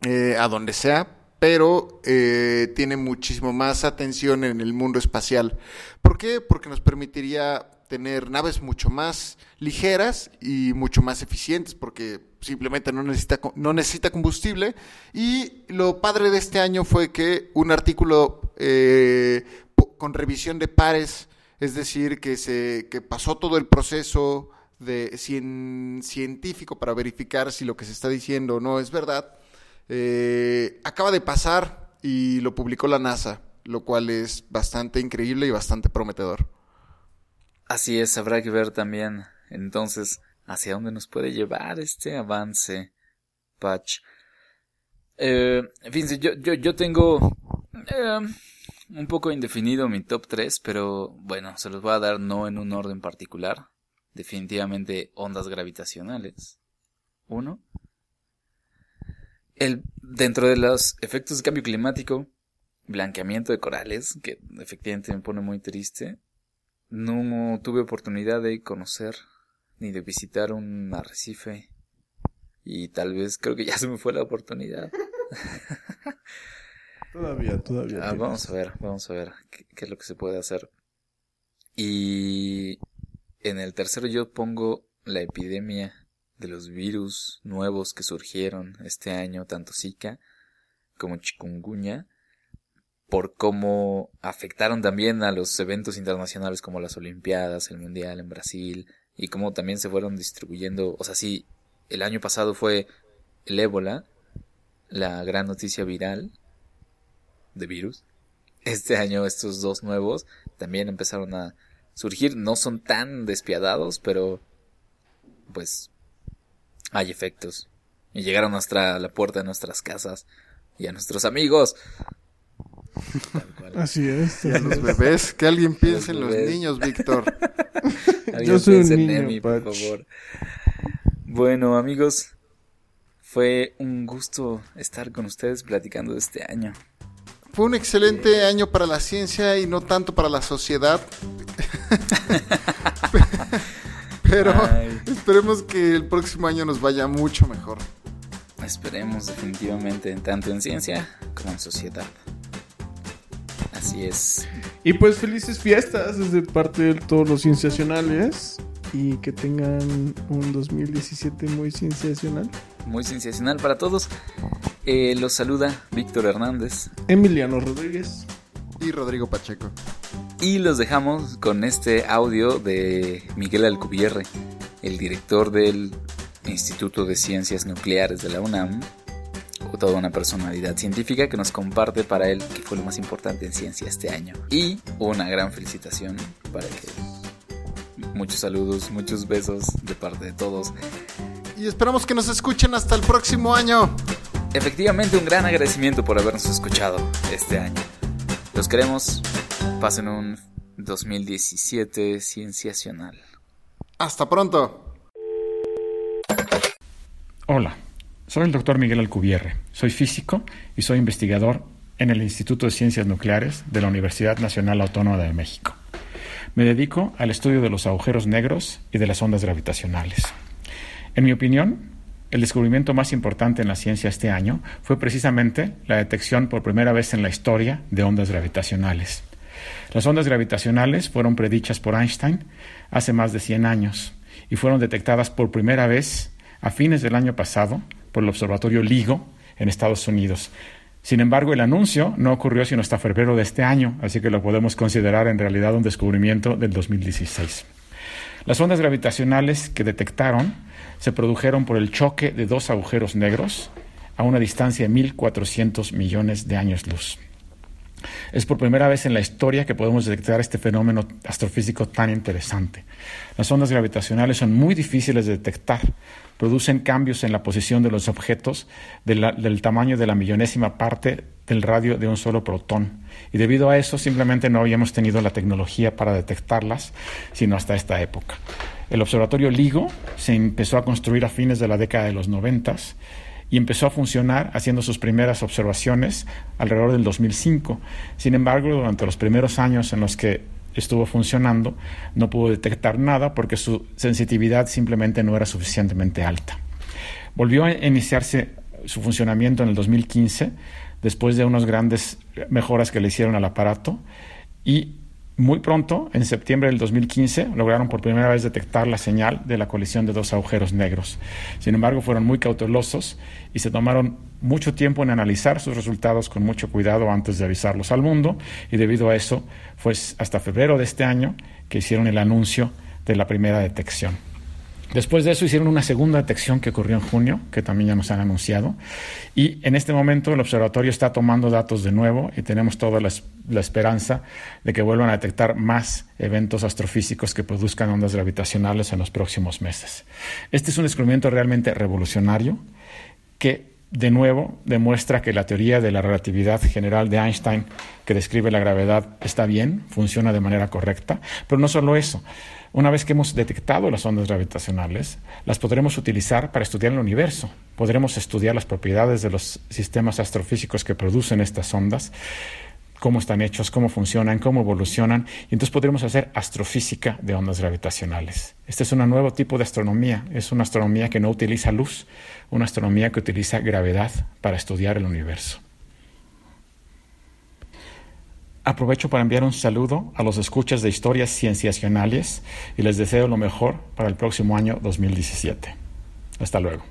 eh, a donde sea, pero eh, tiene muchísimo más atención en el mundo espacial. ¿Por qué? Porque nos permitiría tener naves mucho más ligeras y mucho más eficientes porque simplemente no necesita, no necesita combustible. Y lo padre de este año fue que un artículo eh, con revisión de pares, es decir, que, se, que pasó todo el proceso de científico para verificar si lo que se está diciendo no es verdad, eh, acaba de pasar y lo publicó la NASA, lo cual es bastante increíble y bastante prometedor. Así es, habrá que ver también entonces hacia dónde nos puede llevar este avance patch. Eh, fíjense, yo, yo, yo tengo eh, un poco indefinido mi top 3, pero bueno, se los voy a dar no en un orden particular. Definitivamente ondas gravitacionales. Uno. El, dentro de los efectos de cambio climático, blanqueamiento de corales, que efectivamente me pone muy triste no tuve oportunidad de conocer ni de visitar un arrecife y tal vez creo que ya se me fue la oportunidad. [LAUGHS] todavía, todavía. Ah, vamos a ver, vamos a ver qué, qué, es lo que se puede hacer. Y en el tercero yo pongo la epidemia de los virus nuevos que surgieron este año, tanto Zika como chikungunya por cómo afectaron también a los eventos internacionales como las Olimpiadas, el Mundial en Brasil, y cómo también se fueron distribuyendo, o sea, sí, el año pasado fue el ébola, la gran noticia viral de virus. Este año estos dos nuevos también empezaron a surgir, no son tan despiadados, pero pues hay efectos. Y llegaron hasta la puerta de nuestras casas y a nuestros amigos. [LAUGHS] Así es. Y a los bebés, que alguien piense en los niños, Víctor. [LAUGHS] Yo soy un niño, por favor. Bueno, amigos, fue un gusto estar con ustedes platicando de este año. Fue un excelente año para la ciencia y no tanto para la sociedad. [LAUGHS] Pero [LAUGHS] esperemos que el próximo año nos vaya mucho mejor. Esperemos definitivamente, tanto en ciencia como en sociedad. Así es. Y pues felices fiestas desde parte de todos los cienciacionales y que tengan un 2017 muy cienciacional. Muy cienciacional para todos. Eh, los saluda Víctor Hernández. Emiliano Rodríguez. Y Rodrigo Pacheco. Y los dejamos con este audio de Miguel Alcubierre, el director del Instituto de Ciencias Nucleares de la UNAM, toda una personalidad científica que nos comparte para él que fue lo más importante en ciencia este año. Y una gran felicitación para que muchos saludos, muchos besos de parte de todos. Y esperamos que nos escuchen hasta el próximo año. Efectivamente, un gran agradecimiento por habernos escuchado este año. Los queremos. Pasen un 2017 cienciacional. Hasta pronto. Hola. Soy el doctor Miguel Alcubierre, soy físico y soy investigador en el Instituto de Ciencias Nucleares de la Universidad Nacional Autónoma de México. Me dedico al estudio de los agujeros negros y de las ondas gravitacionales. En mi opinión, el descubrimiento más importante en la ciencia este año fue precisamente la detección por primera vez en la historia de ondas gravitacionales. Las ondas gravitacionales fueron predichas por Einstein hace más de 100 años y fueron detectadas por primera vez a fines del año pasado por el Observatorio LIGO en Estados Unidos. Sin embargo, el anuncio no ocurrió sino hasta febrero de este año, así que lo podemos considerar en realidad un descubrimiento del 2016. Las ondas gravitacionales que detectaron se produjeron por el choque de dos agujeros negros a una distancia de 1.400 millones de años luz. Es por primera vez en la historia que podemos detectar este fenómeno astrofísico tan interesante. Las ondas gravitacionales son muy difíciles de detectar, producen cambios en la posición de los objetos del tamaño de la millonésima parte del radio de un solo protón. Y debido a eso simplemente no habíamos tenido la tecnología para detectarlas, sino hasta esta época. El observatorio LIGO se empezó a construir a fines de la década de los noventas y empezó a funcionar haciendo sus primeras observaciones alrededor del 2005. Sin embargo, durante los primeros años en los que estuvo funcionando, no pudo detectar nada porque su sensitividad simplemente no era suficientemente alta. Volvió a iniciarse su funcionamiento en el 2015, después de unas grandes mejoras que le hicieron al aparato, y muy pronto, en septiembre del 2015, lograron por primera vez detectar la señal de la colisión de dos agujeros negros. Sin embargo, fueron muy cautelosos y se tomaron mucho tiempo en analizar sus resultados con mucho cuidado antes de avisarlos al mundo y debido a eso fue hasta febrero de este año que hicieron el anuncio de la primera detección. Después de eso hicieron una segunda detección que ocurrió en junio, que también ya nos han anunciado. Y en este momento el observatorio está tomando datos de nuevo y tenemos toda la, esperanza de que vuelvan a detectar más eventos astrofísicos que produzcan ondas gravitacionales en los próximos meses. Este es un descubrimiento realmente revolucionario que de nuevo demuestra que la teoría de la relatividad general de Einstein que describe la gravedad está bien, funciona de manera correcta, pero no solo eso. Una vez que hemos detectado las ondas gravitacionales, las podremos utilizar para estudiar el universo. Podremos estudiar las propiedades de los sistemas astrofísicos que producen estas ondas, cómo están hechos, cómo funcionan, cómo evolucionan, y entonces podremos hacer astrofísica de ondas gravitacionales. Este es un nuevo tipo de astronomía, es una astronomía que no utiliza luz, una astronomía que utiliza gravedad para estudiar el universo. Aprovecho para enviar un saludo a los escuchas de historias cienciacionales y les deseo lo mejor para el próximo año 2017. Hasta luego.